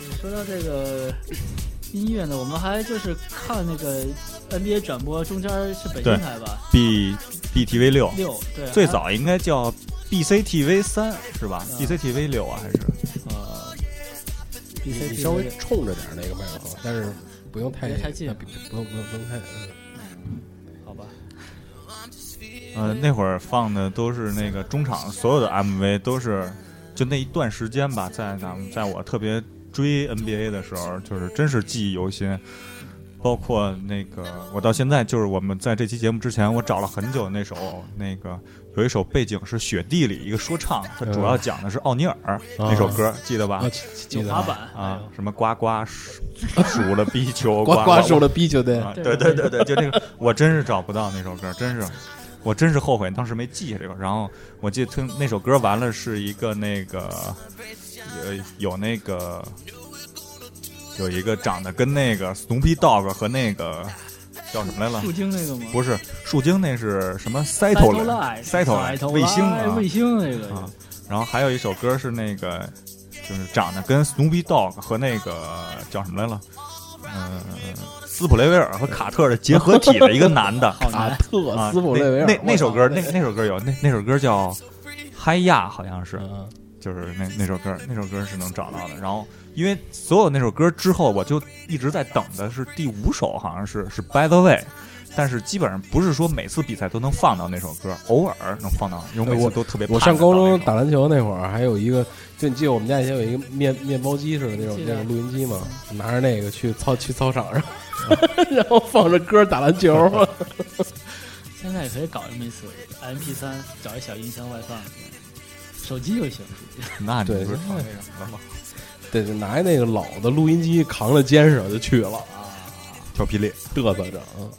Speaker 1: 你说到这个音乐呢，我们还就是看那个 NBA 转播，中间是北京台吧
Speaker 2: ？B BTV 六，
Speaker 1: 六对，
Speaker 2: 最早应该叫 BCTV 三是吧
Speaker 1: 啊
Speaker 2: ？BCTV 六啊还是？
Speaker 1: 呃
Speaker 3: 你
Speaker 1: ，BC
Speaker 3: 你稍微冲着点那个麦克风，但是不用太
Speaker 1: 太近
Speaker 3: 不不用不用不用太。嗯
Speaker 1: 好吧，
Speaker 2: 呃，那会儿放的都是那个中场所有的 MV 都是，就那一段时间吧，在咱们在我特别追 NBA 的时候，就是真是记忆犹新。包括那个，我到现在就是我们在这期节目之前，我找了很久那首那个有一首背景是雪地里一个说唱，它主要讲的是奥尼尔、那首歌，记得吧
Speaker 3: 啊，？记记得
Speaker 1: 有滑板
Speaker 2: 啊，什么呱呱数 数了逼球，
Speaker 3: 呱呱数了逼就得
Speaker 2: 啊，对对对对，就那个，我真是找不到那首歌，真是，我真是后悔当时没记下这个。然后我记得听那首歌完了是一个那个，呃，有那个有一个长得跟那个 Snoopy Dog 和那个叫什么来了？
Speaker 1: 树精那个吗？
Speaker 2: 不是树精，那是什么
Speaker 1: Cyto
Speaker 2: 卫星啊
Speaker 1: 卫星那个
Speaker 2: 啊。然后还有一首歌是那个，就是长得跟 Snoopy Dog 和那个叫什么来了？嗯、斯普雷维尔和卡特的结合体的一个男的
Speaker 3: 卡特
Speaker 2: 啊，
Speaker 3: 斯普雷维尔
Speaker 2: 那那那首歌，那那首歌有那那首歌叫《嗨呀》，好像是，
Speaker 3: 嗯
Speaker 2: 就是那那首歌，那首歌是能找到的。然后，因为所有那首歌之后，我就一直在等的是第五首，好像是是《By the Way》，但是基本上不是说每次比赛都能放到那首歌，偶尔能放到，因为每次都特别
Speaker 3: 我
Speaker 2: 盼
Speaker 3: 上高中打篮球那会儿，还有一个，就你记得我们家以前有一个面面包机似的那种那种录音机吗？拿着那个去操去操场上，然后放着歌打篮球。
Speaker 1: 现在也可以搞这么一次，MP 三找一小音箱外放，手机就行。
Speaker 2: 那你
Speaker 3: 对
Speaker 2: 不是唱那什么了吗？
Speaker 3: 对，就拿那个老的录音机扛着肩上就去了啊，
Speaker 2: 调霹雳，
Speaker 3: 嘚瑟着。嗯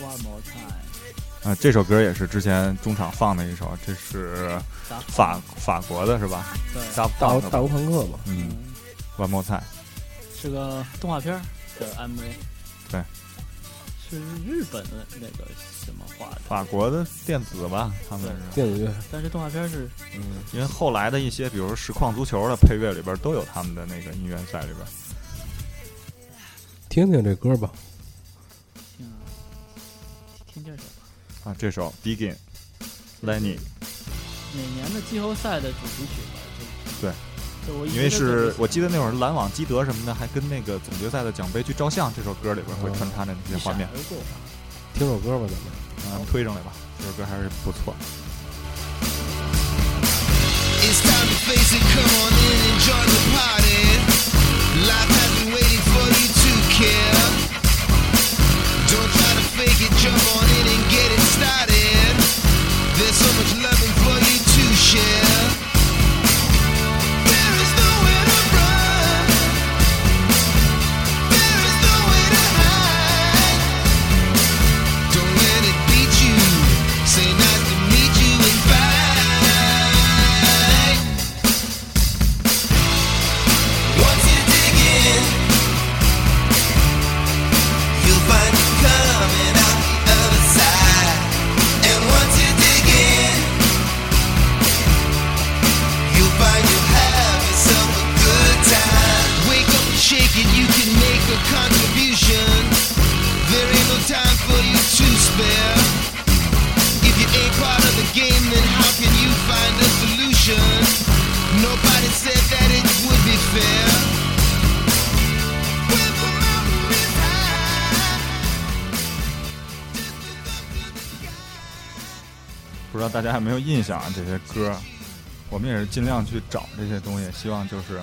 Speaker 1: One more time，
Speaker 2: 啊，这首歌也是之前中场放的一首，这是法法国的是吧？
Speaker 1: 对，
Speaker 2: 大
Speaker 3: 大大无朋克吧，
Speaker 2: 嗯
Speaker 1: 嗯
Speaker 2: ，，One More Time，
Speaker 1: 是个动画片儿的 MV。
Speaker 2: 对，
Speaker 1: 是日本的那个什么画的，
Speaker 2: 法国的电子吧，他们。是，
Speaker 3: 电子乐，
Speaker 1: 但是动画片是
Speaker 3: 嗯，
Speaker 2: 因为后来的一些，比如说实况足球的配乐里边都有他们的那个音乐在里边。
Speaker 3: 听听这歌吧，
Speaker 1: 听听这首吧，
Speaker 2: 啊，这首 Begin Lenny，
Speaker 1: 每年的季后赛的主题曲吧？就
Speaker 2: 对，因为是我记得那会儿篮网基德什么的，还跟那个总决赛的奖杯去照相，这首歌里边会穿插着那些画面。
Speaker 1: 一闪而过
Speaker 3: 听首歌吧，咱们。
Speaker 2: 嗯，推上来吧，这首歌还是不错。
Speaker 4: It's time to face it, come on in and join the party. Life has been waiting for you to care. Don't try to fake it, jump on in and get it started. There's so much loving for you to share.
Speaker 2: 大家有没有印象啊？这些歌，我们也是尽量去找这些东西，希望就是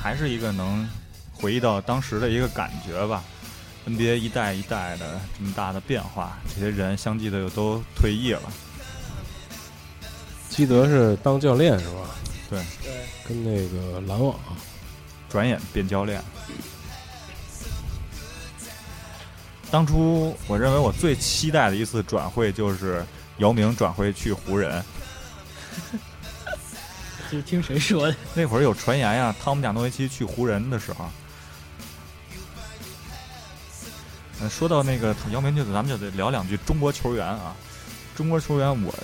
Speaker 2: 还是一个能回忆到当时的一个感觉吧。NBA 一代一代的这么大的变化，这些人相继的又都退役了。
Speaker 3: 基德是当教练是吧？
Speaker 2: 对，
Speaker 1: 对，
Speaker 3: 跟那个篮网，
Speaker 2: 转眼变教练。当初我认为我最期待的一次转会就是姚明转会去湖人，
Speaker 1: 就是听谁说的？
Speaker 2: 那会儿有传言呀，汤姆贾诺维奇去湖人的时候。嗯，说到那个姚明，就咱们就得聊两句中国球员啊。中国球员我，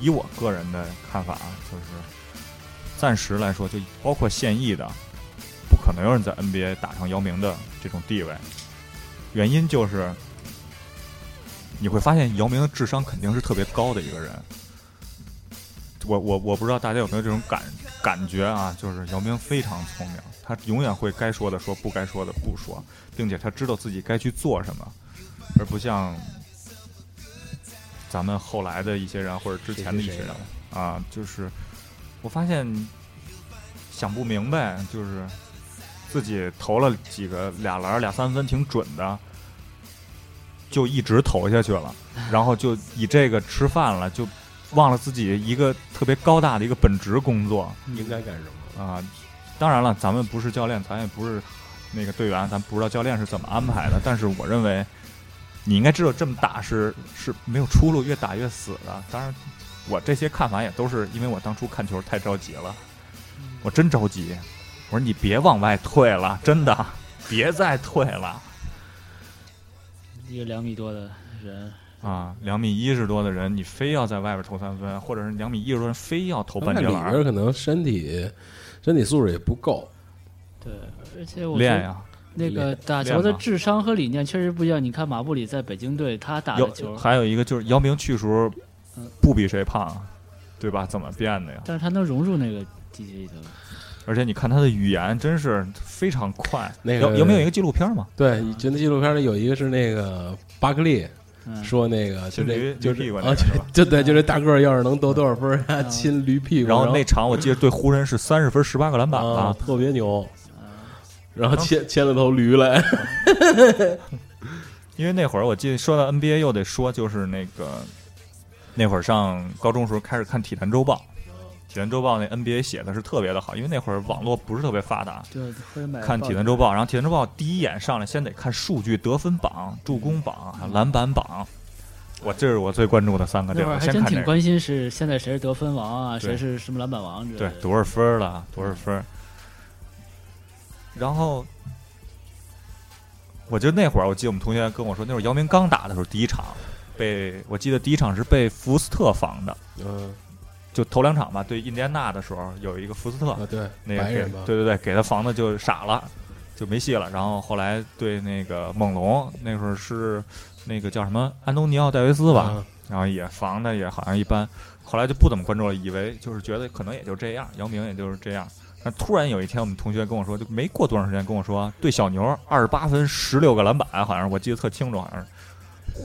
Speaker 2: 以我个人的看法啊，就是暂时来说，就包括现役的，不可能有人在 NBA 打上姚明的这种地位。原因就是，你会发现姚明的智商肯定是特别高的一个人。我我我不知道大家有没有这种感感觉啊，就是姚明非常聪明，他永远会该说的说，不该说的不说，并且他知道自己该去做什么，而不像咱们后来的一些人或者之前的一些人啊，就是我发现想不明白，就是自己投了几个俩篮俩三分挺准的，就一直投下去了，然后就以这个吃饭了，就忘了自己一个特别高大的一个本职工作
Speaker 3: 应该干什么？
Speaker 2: 啊。当然了，咱们不是教练，咱也不是那个队员，咱不知道教练是怎么安排的。但是我认为，你应该知道这么打是是没有出路，越打越死的。当然，我这些看法也都是因为我当初看球太着急了，我真着急。我说你别往外退了，真的别再退了
Speaker 1: 一个两米多的人，
Speaker 2: 啊！两米一十多的人，你非要在外边投三分，或者是两米一十多人非要投半截篮
Speaker 3: 可能身体身体素质也不够，
Speaker 1: 对，而且我
Speaker 2: 练呀。
Speaker 1: 那个打球的智商和理念确实不一样。你看马布里在北京队，他打球，
Speaker 2: 还有一个就是姚明去时候
Speaker 1: 嗯
Speaker 2: 不比谁胖，对吧？怎么变的呀？
Speaker 1: 但是他能融入那个体系里头。
Speaker 2: 而且你看他的语言真是非常快。
Speaker 3: 那个
Speaker 2: 有有没有一个纪录片嘛？
Speaker 3: 对，就那纪录片里有一个是那个巴克利
Speaker 1: 嗯，
Speaker 3: 说那个就
Speaker 2: 驴
Speaker 3: 这就
Speaker 2: 驴屁股
Speaker 3: 就就对，就这大个儿要是能得多少分亲驴屁股，
Speaker 2: 然后那场我记得对湖人是三十分十八个篮板
Speaker 3: 啊？特别牛，
Speaker 1: 嗯
Speaker 3: 然后牵牵了头驴来，
Speaker 2: 因为那会儿我记得说到 NBA 又得说，就是那个那会儿上高中时候开始看《体坛周报》，《体坛周报》那 NBA 写的是特别的好，因为那会儿网络不是特别发达，看《体坛周报》，然后《体坛周报》第一眼上来先得看数据、得分榜、助攻榜、还有篮板榜，我这是我最关注的三个队，
Speaker 1: 那会儿还真挺。关心是现在谁是得分王啊，谁是什么篮板王之类
Speaker 2: 对。，多少分了？多少分？然后，我就那会儿，我记得我们同学跟我说，那会儿姚明刚打的时候，第一场被我记得第一场是被福斯特防的，
Speaker 3: 嗯
Speaker 2: 就头两场吧，对印第安纳的时候有一个福斯特，
Speaker 3: 啊对，
Speaker 2: 那个对对对，给他防的就傻了，就没戏了。然后后来对那个猛龙，那时候是那个叫什么安东尼奥戴维斯吧，
Speaker 3: 啊
Speaker 2: 然后也防的也好像一般，后来就不怎么关注了，以为就是觉得可能也就这样，姚明也就是这样。但突然有一天，我们同学跟我说，就没过多长时间跟我说，对小牛二十八分十六个篮板，好像我记得特清楚，好像是。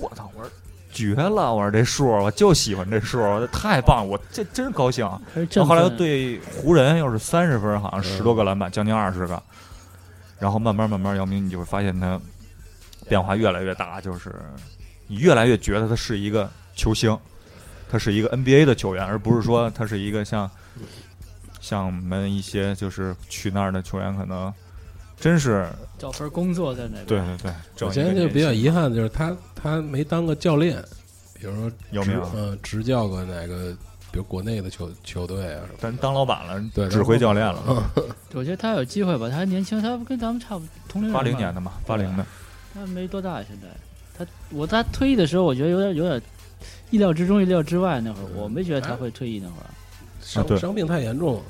Speaker 2: 我操！我说绝了！我说这数，我就喜欢这数，太棒了，我这真高兴。后后来又对湖人又是三十分，好像
Speaker 3: 嗯
Speaker 2: 十多个篮板，将近二十个。然后慢慢慢慢，姚明你就会发现他变化越来越大，就是你越来越觉得他是一个球星，他是一个 NBA 的球员，而不是说他是一个像像我们一些就是去那儿的球员，可能真是
Speaker 1: 找份工作在那边。
Speaker 2: 对对对。整
Speaker 3: 我现在就比较遗憾的就是他他没当个教练，比如说
Speaker 2: 有没有
Speaker 3: 嗯执教过哪个，比如国内的球球队啊什么
Speaker 2: 咱当老板了，
Speaker 3: 对
Speaker 2: 指挥教练了，
Speaker 1: 我觉得他有机会吧，他还年轻，他跟咱们差不同龄人。
Speaker 2: 八零年的嘛，八零的。
Speaker 1: 他没多大，现在他我他退役的时候，我觉得有点有点意料之中、意料之外。那会儿我没觉得他会退役那会儿，
Speaker 3: 伤、伤病太严重了。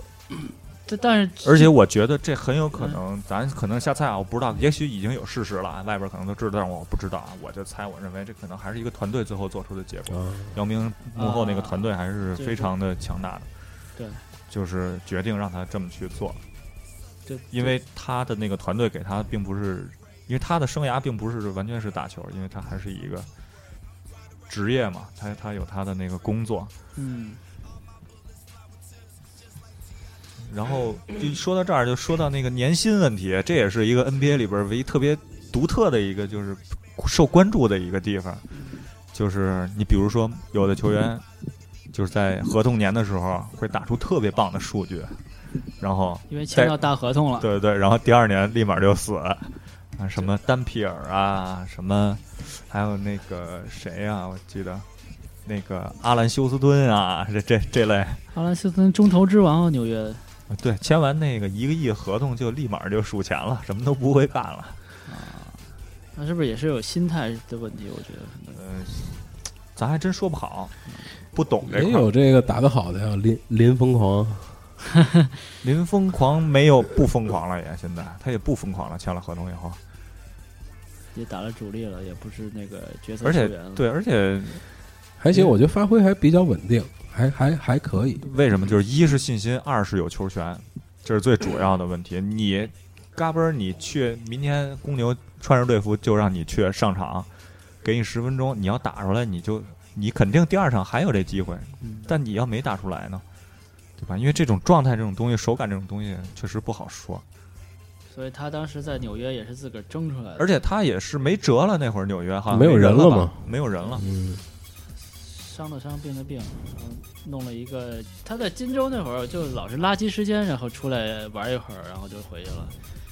Speaker 1: 这但是
Speaker 2: 而且我觉得这很有可能，咱可能瞎猜啊，我不知道，也许已经有事实了啊，外边可能都知道，但我不知道啊，我就猜，我认为这可能还是一个团队最后做出的结果。
Speaker 3: 啊，
Speaker 2: 姚明幕后那个团队还是非常的强大的，
Speaker 1: 对，
Speaker 2: 就是决定让他这么去做，
Speaker 1: 对，
Speaker 2: 因为他的那个团队给他并不是，因为他的生涯并不是完全是打球，因为他还是一个职业嘛，他他有他的那个工作，
Speaker 1: 嗯，
Speaker 2: 然后就说到这儿，就说到那个年薪问题，这也是一个 NBA 里边唯一特别独特的一个，就是受关注的一个地方。就是你比如说，有的球员就是在合同年的时候会打出特别棒的数据，然后
Speaker 1: 因为签到大合同了，
Speaker 2: 对对对，然后第二年立马就死。啊，什么丹皮尔啊，什么，还有那个谁呀、我记得那个阿兰休斯敦啊，这这这类，
Speaker 1: 阿兰休斯敦中投之王啊，纽约
Speaker 2: 啊对，签完那个一个亿合同就立马就数钱了，什么都不会干了。
Speaker 1: 啊那是不是也是有心态的问题？我觉得可能
Speaker 2: 呃，咱还真说不好，不懂。
Speaker 3: 也有这个打得好的呀，林林疯狂，
Speaker 2: 林疯狂没有不疯狂了也，现在他也不疯狂了，签了合同以后，
Speaker 1: 也打了主力了，也不是那个角色
Speaker 2: 而且
Speaker 1: 球员了。
Speaker 2: 对，而且
Speaker 3: 还行，我觉得发挥还比较稳定，还还还可以。
Speaker 2: 为什么？就是一是信心，二是有球权，这是最主要的问题。你嘎嘣儿，你去明天公牛穿着队服就让你去上场，给你十分钟，你要打出来，你就你肯定第二场还有这机会。
Speaker 1: 嗯
Speaker 2: 但你要没打出来呢，对吧？因为这种状态、这种东西、手感这种东西确实不好说。
Speaker 1: 所以他当时在纽约也是自个儿争出来的。
Speaker 2: 而且他也是没辙了，那会儿纽约好像
Speaker 3: 没有人了嘛，
Speaker 2: 没有人了。
Speaker 3: 嗯，
Speaker 1: 伤的伤，病的病，然后弄了一个。他在荆州那会儿就老是垃圾时间，然后出来玩一会儿，然后就回去了。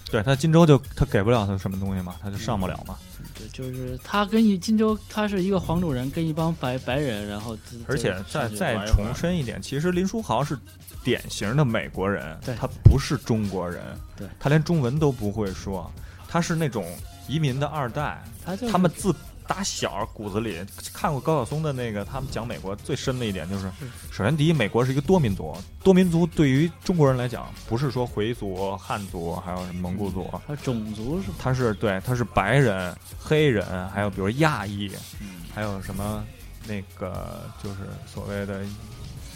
Speaker 2: 对他荆州就他给不了他什么东西嘛，他就上不了嘛。
Speaker 1: 对，就是他跟一荆州，他是一个黄种人，跟一帮白白人，然后自
Speaker 2: 而且再再重申一点，其实林书豪是典型的美国人，他不是中国人，
Speaker 1: 对
Speaker 2: 他连中文都不会说，他是那种移民的二代，
Speaker 1: 他就是
Speaker 2: 他们自打小骨子里看过高晓松的那个，他们讲美国最深的一点就是，首先第一，美国是一个多民族，多民族对于中国人来讲，不是说回族、汉族，还有什么蒙古族，
Speaker 1: 他种族是，
Speaker 2: 他是对，他是白人、黑人，还有比如亚裔，
Speaker 1: 嗯，
Speaker 2: 还有什么那个就是所谓的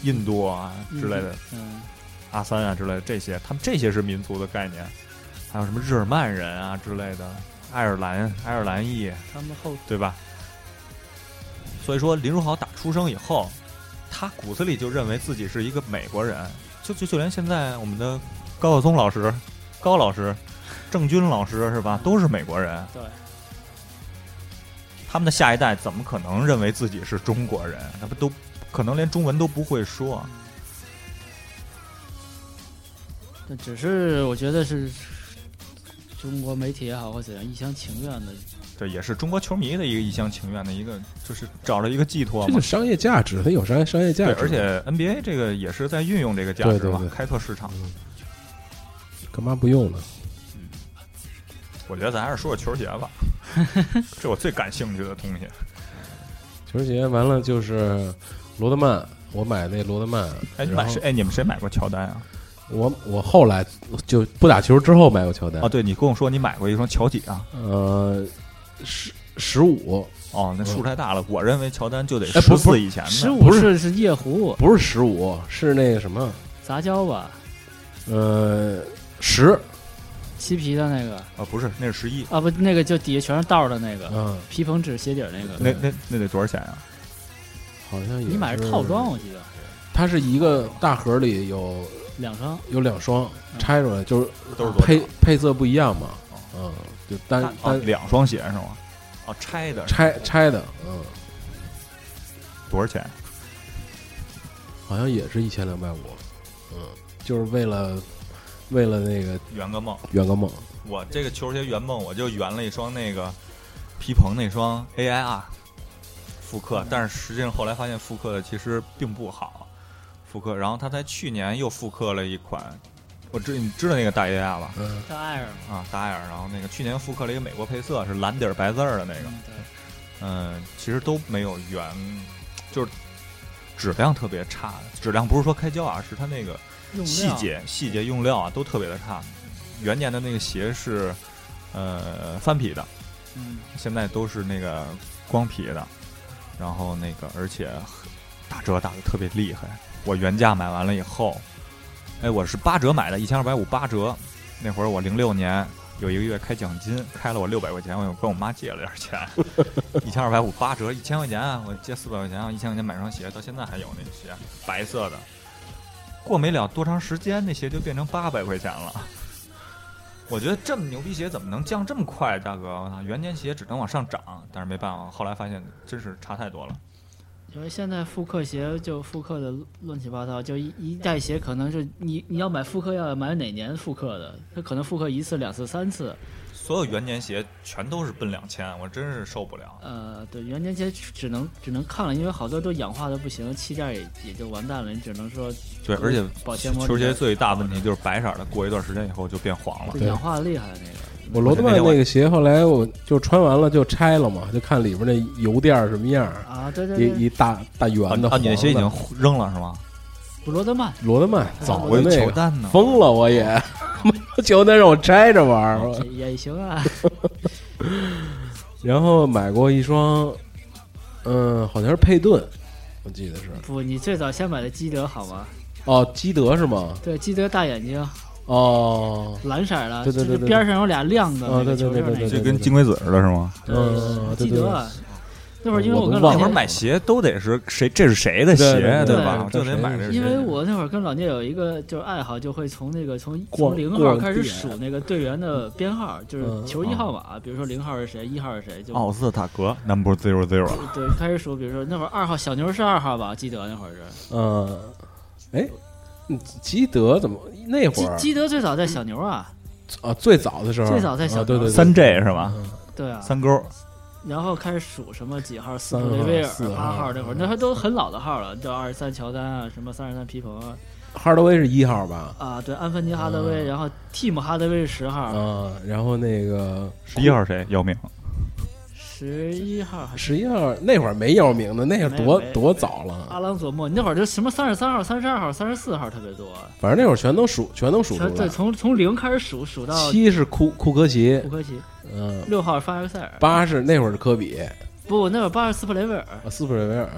Speaker 2: 印度啊之类的、
Speaker 1: 嗯，
Speaker 2: 阿三啊之类的这些，他们这些是民族的概念，还有什么日耳曼人啊之类的，爱尔兰爱尔兰裔，
Speaker 1: 他们后
Speaker 2: 对吧？所以说林书豪打出生以后，他骨子里就认为自己是一个美国人，就就就连现在我们的高晓松老师、高老师、郑钧老师是吧，都是美国人。
Speaker 1: 对，
Speaker 2: 他们的下一代怎么可能认为自己是中国人？他们都可能连中文都不会说。
Speaker 1: 那只是我觉得是中国媒体也好或怎样一厢情愿的
Speaker 2: 对也是中国球迷的一个一厢情愿的一个，就是找了一个寄托嘛。
Speaker 3: 商业价值，它有商业商业价
Speaker 2: 对，
Speaker 3: 值，
Speaker 2: 而且 NBA 这个也是在运用这个价值嘛，
Speaker 3: 对对对
Speaker 2: 开拓市场。
Speaker 3: 干嘛不用呢？
Speaker 2: 我觉得咱还是说说球鞋吧，这我最感兴趣的东西。
Speaker 3: 球鞋完了就是罗德曼，我买那罗德曼，
Speaker 2: 哎，你买谁？哎，你们谁买过乔丹啊？
Speaker 3: 我我后来就不打球之后买过乔丹
Speaker 2: 啊，，对，你跟我说你买过一双乔几啊？
Speaker 3: 呃，十十五
Speaker 2: 哦，那数太大了，我认为乔丹就得十
Speaker 3: 哎不不
Speaker 2: 四以前
Speaker 1: 十
Speaker 2: 的。
Speaker 1: 五是是夜壶
Speaker 3: 不是十五，是那个什么，
Speaker 1: 杂交吧，
Speaker 3: 呃，十，
Speaker 1: 漆皮的那个
Speaker 2: 啊，不是，那是十一。
Speaker 1: 啊不，那个就底下全是道的那个
Speaker 3: 嗯，
Speaker 1: 皮蓬纸鞋底那个。
Speaker 2: 那那那得多少钱啊？
Speaker 3: 好像也
Speaker 1: 你买
Speaker 3: 是
Speaker 1: 是套装，，我记得
Speaker 3: 它是一个大盒里有
Speaker 1: 两双。
Speaker 3: 有两双，
Speaker 1: 嗯。
Speaker 3: 拆出来就是
Speaker 2: 都是
Speaker 3: 配配色不一样嘛，嗯，就单
Speaker 2: 啊，
Speaker 3: 单
Speaker 2: 两双鞋是吗？哦，拆的，
Speaker 3: 拆拆的，嗯，
Speaker 2: 多少钱？
Speaker 3: 好像也是一千两百五，嗯，就是为了为了那个
Speaker 2: 圆个梦。
Speaker 3: 圆个梦，
Speaker 2: 我这个球鞋圆梦，我就圆了一双那个皮蓬那双 AIR 复刻，但是实际上后来发现复刻的其实并不好，复刻。然后他在去年又复刻了一款，我知你知道那个大 AIR 吧？
Speaker 3: 嗯，
Speaker 1: 大艾尔嘛，
Speaker 2: 啊，大 AIR，然后那个去年复刻了一个美国配色，是蓝底儿白字儿的那个，
Speaker 1: 嗯，
Speaker 2: 其实都没有原，就是质量特别差。质量不是说开胶啊，是它那个细节、细节用料啊都特别的差。元年的那个鞋是呃翻皮的，
Speaker 1: 嗯，
Speaker 2: 现在都是那个光皮的，然后那个而且打折打的特别厉害。我原价买完了以后，哎，我是八折买的，一千二百五八折。那会儿我零六年有一个月开奖金，开了我六百块钱，我又跟我妈借了点钱，一千二百五八折，一千块钱啊，我借四百块钱啊，一千块钱买双鞋，到现在还有那鞋，白色的。过没了多长时间，那鞋就变成八百块钱了。我觉得这么牛逼鞋怎么能降这么快，大哥？我操，元年鞋只能往上涨，但是没办法，后来发现真是差太多了。
Speaker 1: 因为现在复刻鞋就复刻的乱七八糟，就一一代鞋可能是你你要买复刻要买哪年复刻的，它可能复刻一次、两次、三次。
Speaker 2: 所有元年鞋全都是奔两千，我真是受不了。
Speaker 1: 呃，对，元年鞋只能只能看了，因为好多都氧化的不行，气垫也也就完蛋了。你只能说
Speaker 2: 对，而且
Speaker 1: 保鲜膜
Speaker 2: 球鞋最大问题就是白色的，过一段时间以后就变黄了。
Speaker 1: 氧化厉害那个。
Speaker 3: 我罗德曼那个鞋后来我就穿完了就拆了嘛，就看里边那油垫什么样儿，
Speaker 1: 啊，对对对，
Speaker 3: 一一大大圆的
Speaker 2: 啊，你的鞋已经扔了是吗？
Speaker 1: 不罗德曼，
Speaker 3: 罗德曼早那个
Speaker 2: 乔丹呢。
Speaker 3: 疯了，我也 乔丹让我拆着玩儿，
Speaker 1: 也也行啊。
Speaker 3: 然后买过一双，嗯，好像是佩顿，我记得是
Speaker 1: 不，你最早先买的基德好吗？
Speaker 3: 哦，基德是吗？
Speaker 1: 对，基德大眼睛，
Speaker 3: 哦，
Speaker 1: 蓝色儿的，
Speaker 3: 对对对对
Speaker 1: 就是边上有俩亮的
Speaker 3: 哦
Speaker 1: 那个
Speaker 3: 对对对对
Speaker 1: 球那个。
Speaker 2: 这跟金龟子似的是吗？
Speaker 3: 嗯，对对对，
Speaker 1: 基德啊，那会儿因为
Speaker 3: 我
Speaker 1: 跟老聂
Speaker 3: 忘了。
Speaker 2: 那会儿买鞋都得是谁？这是谁的
Speaker 3: 对
Speaker 2: 鞋，
Speaker 3: 对
Speaker 1: 对
Speaker 2: 吧？就得买这鞋。
Speaker 1: 因为我那会儿跟老聂有一个就是爱好，就会从那个从从零号开始数那个队员的编号，就是
Speaker 3: 嗯。
Speaker 1: 球衣号码，比如说零号是谁，一号是谁，就
Speaker 2: 奥斯塔格 number zero zero，
Speaker 1: 对开始数，比如说那会儿二号小牛是二号吧，我记得那会儿是。
Speaker 3: 嗯，哎，嗯基德怎么那会儿
Speaker 1: 基基德最早在小牛啊，
Speaker 3: 啊？最早的时候，
Speaker 1: 最早在小
Speaker 3: 啊对对对
Speaker 2: 三 J 是吧？
Speaker 3: 嗯
Speaker 1: 对啊，
Speaker 2: 三勾，
Speaker 1: 然后开始数什么几号，斯
Speaker 3: 三号
Speaker 1: 雷威尔八号那会儿，那还都很老的号了，叫二十三乔丹啊，什么三十三皮蓬啊，
Speaker 3: 哈德威是一号吧？
Speaker 1: 啊对，安芬尼哈德威，
Speaker 3: 嗯
Speaker 1: 然后蒂姆哈德威是十号，
Speaker 3: 嗯，然后那个
Speaker 2: 十一号谁？姚明。
Speaker 1: 十一号还是？
Speaker 3: 十一号那会儿没姚明呢，那会儿多
Speaker 1: 没没。
Speaker 3: 多早了。
Speaker 1: 阿，朗佐莫，你那会儿就什么三十三号、三十二号、三十四号特别多，
Speaker 3: 反正那会儿全都数，全都数出
Speaker 1: 全对，
Speaker 3: 来。
Speaker 1: 从从零开始数数到
Speaker 3: 七是库库科奇。
Speaker 1: 库，科奇，
Speaker 3: 嗯，
Speaker 1: 六号是法尔塞尔，
Speaker 3: 八是那会儿是科比，
Speaker 1: 不，那会儿八是斯普雷维尔，
Speaker 3: 啊斯普雷维尔，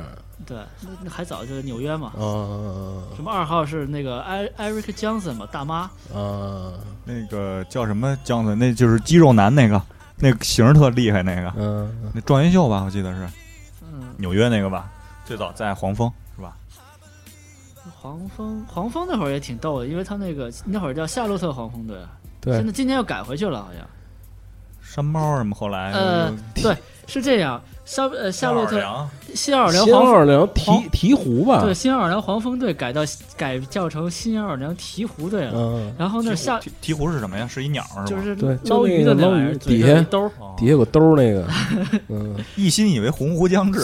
Speaker 1: 对，那那还早就是纽约嘛。
Speaker 3: 啊
Speaker 1: 什么二号是那个艾艾瑞克江森嘛，大妈，
Speaker 3: 嗯
Speaker 2: 那个叫什么江森？那就是肌肉男那个，那个型儿特厉害那个，
Speaker 3: 嗯，
Speaker 2: 那状元秀吧，我记得是
Speaker 1: 嗯，
Speaker 2: 纽约那个吧，最早在黄蜂是吧？
Speaker 1: 黄蜂黄蜂那会儿也挺逗的，因为他那个那会儿叫夏洛特黄蜂队，
Speaker 3: 对。
Speaker 1: 现，在今年又改回去了，好像。
Speaker 2: 山猫什么后来
Speaker 1: 呃对是这样，夏呃夏洛特新奥尔良
Speaker 3: 新奥
Speaker 1: 黄
Speaker 3: 尔良鹈鹈鹕吧？
Speaker 1: 对新奥尔良黄蜂队改到改叫成新奥尔良鹈鹕队了。
Speaker 3: 嗯，
Speaker 1: 然后那下
Speaker 2: 鹈鹈鹕是什么呀？是一鸟是吧？
Speaker 1: 就是
Speaker 3: 对就
Speaker 1: 捞鱼的那玩意儿，
Speaker 3: 那个捞鱼底下
Speaker 1: 兜
Speaker 3: 底下有个兜儿那个，嗯，
Speaker 2: 一心以为鸿鹄将至，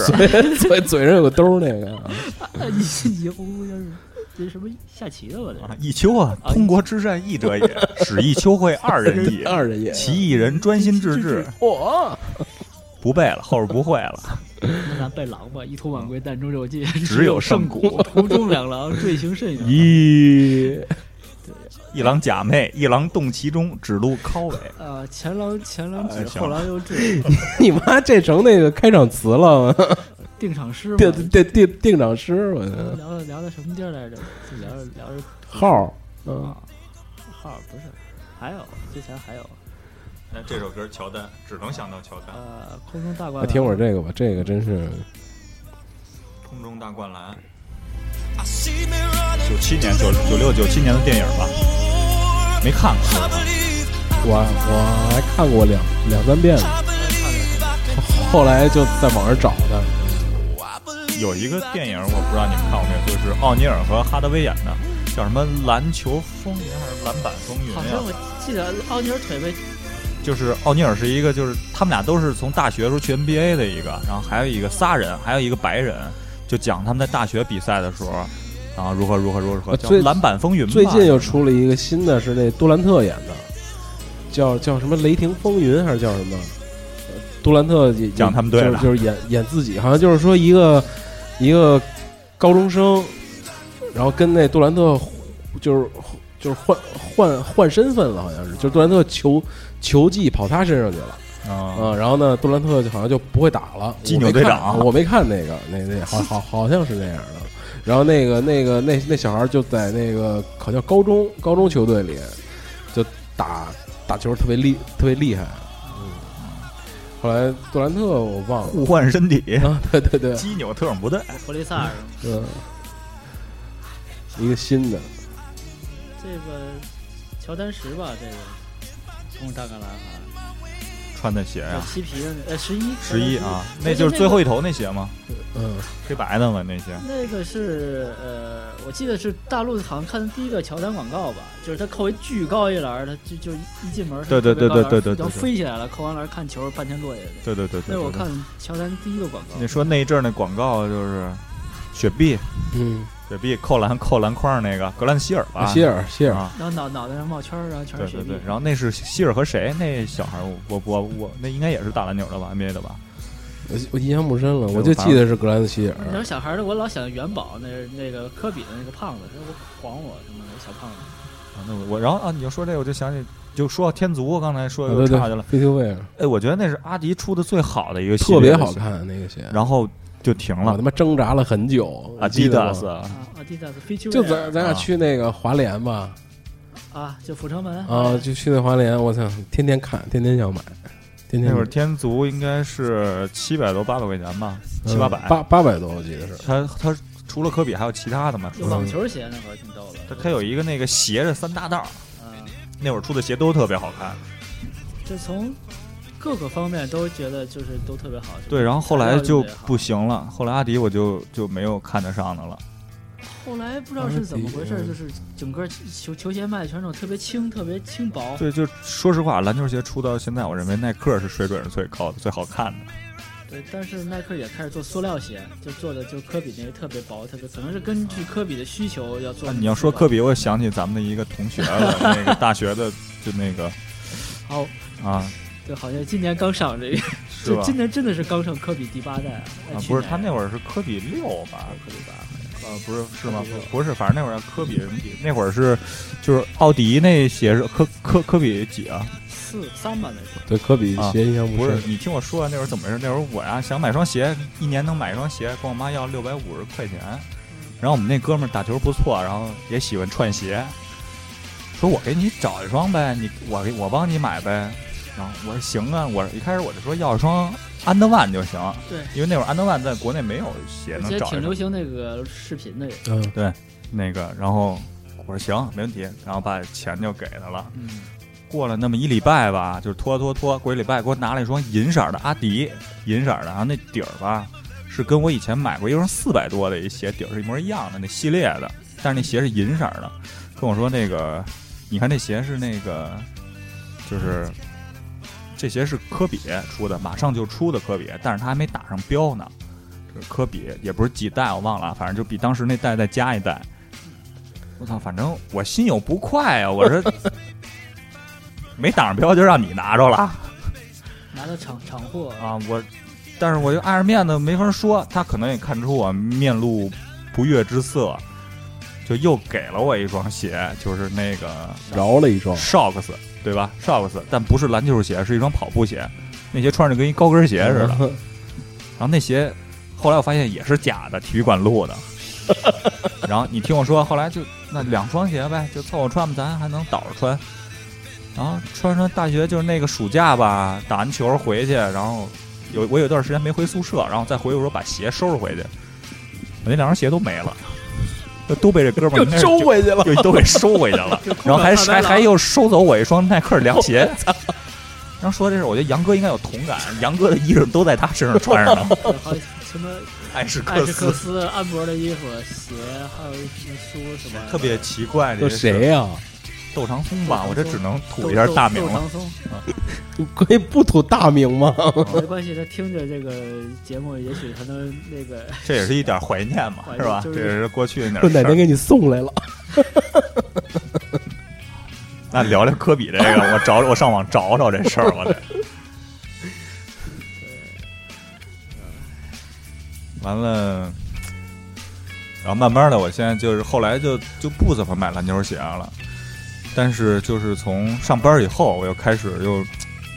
Speaker 3: 嘴嘴上有个兜儿那个，
Speaker 1: 一心以为鸿鹄将至这是什么下棋的吧？这
Speaker 2: 啊一秋啊，通国之战一者也，使一秋会二人也。
Speaker 3: 二人也，
Speaker 2: 其一人专心致志，
Speaker 3: 嚯，
Speaker 2: 不背了，后边不会了。
Speaker 1: 那咱背狼吧，一图晚归，但中有记，
Speaker 2: 只有
Speaker 1: 胜
Speaker 2: 胜骨
Speaker 1: 途中两狼，坠行甚远。
Speaker 3: 咦，
Speaker 2: 一狼假寐，一狼动其中，指路靠尾。
Speaker 1: 啊，前狼前狼指，后狼又坠，
Speaker 3: 你妈这成那个开场词了，
Speaker 1: 定场诗嘛。
Speaker 3: 定定定定场诗，我
Speaker 1: 聊的聊的什么地儿来着？就聊着聊着
Speaker 3: 号儿，嗯
Speaker 1: 啊，号不是，还有之前还有
Speaker 2: 那这首歌乔丹，只能想到乔丹。
Speaker 1: 呃，空中大灌篮。
Speaker 3: 来听会儿这个吧，这个真是
Speaker 2: 空中大灌篮，九七年、九九六、九七年的电影吧，没看过。
Speaker 3: 我我还看过两两三遍呢，后来就在网上找的，
Speaker 2: 有一个电影，我不知道你们看过没有，就是奥尼尔和哈德威演的，叫什么《篮球风云》还是《篮板风云
Speaker 1: 好》像？我记得奥尼尔腿被
Speaker 2: 就是奥尼尔是一个，就是他们俩都是从大学时候去 NBA 的一个，然后还有一个仨人，还有一个白人，就讲他们在大学比赛的时候，然后如何如何如何，叫
Speaker 3: 最《
Speaker 2: 篮板风云》吧。
Speaker 3: 最近又出了一个新的，是那杜兰特演的，叫叫什么《雷霆风云》还是叫什么？呃杜兰特
Speaker 2: 讲他们队的
Speaker 3: 就是就是演演自己，好像就是说一个一个高中生，然后跟那杜兰特就是就是换换换身份了，好像是，就是杜兰特球球技跑他身上去了。
Speaker 2: 啊，
Speaker 3: 啊，然后呢，杜兰特就好像就不会打了。
Speaker 2: 基
Speaker 3: 我没看
Speaker 2: 纽队长
Speaker 3: 我没看那个，那那好好好像是那样的。然后那个那个那那小孩就在那个好像高中高中球队里，就打打球特别厉特别厉害。嗯，后来杜兰特我忘了
Speaker 2: 互换身体，
Speaker 3: 啊，对对对，
Speaker 2: 基纽特种部队。
Speaker 1: 弗利萨尔
Speaker 3: 嗯，一个新的，
Speaker 1: 这个乔丹十吧，这个空中大灌篮好像
Speaker 2: 穿的鞋啊、
Speaker 1: 漆皮的那呃十一
Speaker 2: 十一啊，那
Speaker 1: 那
Speaker 2: 就是最后一头那鞋吗？
Speaker 3: 嗯，
Speaker 2: 黑白的嘛那些。
Speaker 1: 那个是呃，我记得是大陆好像看的第一个乔丹广告吧，就是他扣一巨高一篮儿，他就就一进门，
Speaker 2: 对对对对对对对
Speaker 1: 然后飞起来了，扣完篮儿看球，半天落下去。
Speaker 2: 对对对对对对
Speaker 1: 那我看乔丹第一个广告。
Speaker 2: 你说那一阵儿那广告就是雪碧，
Speaker 3: 嗯，
Speaker 2: 雪碧扣篮扣篮筐那个格兰希尔吧？
Speaker 3: 希尔希尔，
Speaker 2: 啊，
Speaker 1: 然后脑脑袋上冒圈儿，然后全是。
Speaker 2: 对对对，然后那是希尔和谁？那小孩儿我我我我那应该也是打篮球的吧，NBA 的吧？
Speaker 3: 我我印象不深了，我就记得是格兰希尔。
Speaker 1: 你说小孩儿的，我老想元宝，那那个科比的那个胖子，说我晃我什么的小胖子。
Speaker 2: 啊，那我我然后啊，你就说这个，我就想起就说到天足，刚才说
Speaker 3: 啊对对
Speaker 2: 又岔去了。
Speaker 3: 飞
Speaker 2: 哎，我觉得那是阿迪出的最好的一个鞋
Speaker 3: 特别好看那个鞋，
Speaker 2: 然后就停了
Speaker 3: 我他。妈挣扎了很久。
Speaker 2: 阿
Speaker 3: 记得吗
Speaker 2: 迪达斯，
Speaker 1: 啊，阿迪达斯
Speaker 3: 就咱咱俩
Speaker 2: 啊
Speaker 3: 去那个华联吧，
Speaker 1: 啊，就阜成门
Speaker 3: 啊，就去那华联，我操，天天看，天天想买，天天
Speaker 2: 那会儿天足应该是七百多八百块钱吧，七
Speaker 3: 嗯
Speaker 2: 八百。
Speaker 3: 八八百多，我记得是。
Speaker 2: 他他除了科比还有其他的吗？
Speaker 1: 有网球鞋那会儿挺逗的。
Speaker 2: 他他有一个那个斜着三大道儿，
Speaker 1: 啊，
Speaker 2: 那会儿出的鞋都特别好看。
Speaker 1: 就从各个方面都觉得就是都特别好。
Speaker 2: 对，然后后来就不
Speaker 1: 行。
Speaker 2: 了，后来阿迪我就就没有看得上的了。
Speaker 1: 后来不知道是怎么回事，就是整个球球鞋卖的全是那种特别轻、特别轻薄。
Speaker 2: 对，就说实话，篮球鞋出到现在，我认为耐克是水准是最高的、最好看的。
Speaker 1: 对，但是耐克也开始做塑料鞋，就做的就科比那个特别薄，特别可能是根据科比的需求要做。
Speaker 2: 啊你要说科，比，我想起咱们的一个同学了，那个大学的，就那个
Speaker 1: 好，
Speaker 2: 啊，
Speaker 1: 对，好像今年刚上这个，
Speaker 2: 是吧？
Speaker 1: 今年真的是刚上科比第八代
Speaker 2: 啊，不是，他那会儿是科比六吧？
Speaker 1: 科比八，
Speaker 2: 啊，不是是吗？不是，反正那会儿叫科比什么几？那会儿是就是奥迪那鞋是科科科比几啊？
Speaker 1: 四三吧那是。
Speaker 3: 对科比
Speaker 2: 啊
Speaker 3: 鞋印象
Speaker 2: 不是，，你听我说啊，那会儿怎么回事？那会儿我呀想买双鞋，一年能买一双鞋，跟我妈要六百五十块钱。然后我们那哥们儿打球不错，然后也喜欢穿鞋，说我给你找一双呗，你我给我帮你买呗。然后我说行啊，我一开始我就说要一双安德万就行，
Speaker 1: 对，
Speaker 2: 因为那会儿安德万在国内没有鞋能找。
Speaker 1: 挺流行那个视频的
Speaker 3: 嗯，对，
Speaker 2: 那个，然后我说行，没问题，然后把钱就给他了。
Speaker 1: 嗯，
Speaker 2: 过了那么一礼拜吧，就是拖拖拖，过一礼拜给我拿了一双银色的阿迪，银色的，然后那底儿吧是跟我以前买过一双四百多的一鞋底儿是一模一样的，那系列的，但是那鞋是银色的，跟我说那个，你看那鞋是那个，就是这鞋是科比出的，马上就出的科比，但是他还没打上标呢。这个科比也不是几代，我忘了，反正就比当时那代再加一代。我操，反正我心有不快啊！我说 没打上标就让你拿着了
Speaker 1: 拿到厂厂货，
Speaker 2: 啊！我，但是我就碍着面子没法说，他可能也看出我面露不悦之色，就又给了我一双鞋，就是那个
Speaker 3: 饶了一双
Speaker 2: ，Shocks，对吧？Shocks，但不是篮球鞋，是一双跑步鞋，那鞋穿着跟一高跟鞋似的。然后那鞋后来我发现也是假的，体育馆录的。然后你听我说，后来就那两双鞋呗，就凑合穿吧，咱还能倒着穿。然后穿上大学就是那个暑假吧，打完球回去，然后有我有段时间没回宿舍，然后再回去的时候把鞋收拾回去，我那两双鞋都没了，就都被这哥们儿
Speaker 3: 收回去了。
Speaker 2: 就都给收回去了。然后还还还又收走我一双耐克凉鞋。然后说这事，我觉得杨哥应该有同感，杨哥的衣裳都在他身上穿上了。
Speaker 1: 什么
Speaker 2: 艾什
Speaker 1: 艾
Speaker 2: 克斯
Speaker 1: 什克斯、安博的衣服、鞋，还有那书什么的，
Speaker 2: 特别奇怪，
Speaker 3: 都
Speaker 2: 这
Speaker 3: 谁呀？
Speaker 2: 窦长松吧，我这只能吐一下大名了。
Speaker 1: 窦长松，
Speaker 3: 你 可以不吐大名吗？
Speaker 1: 没关系，他听着这个节目，也许他能那个
Speaker 2: 这也是一点怀念嘛，是吧？这也是过去那。
Speaker 3: 哪天给你送来了。
Speaker 2: 那聊聊科比这个，我找我上网找找这事儿，我得。完了，然后慢慢的，我现在就是后来就就不怎么买篮球鞋了，但是就是从上班以后，我又开始又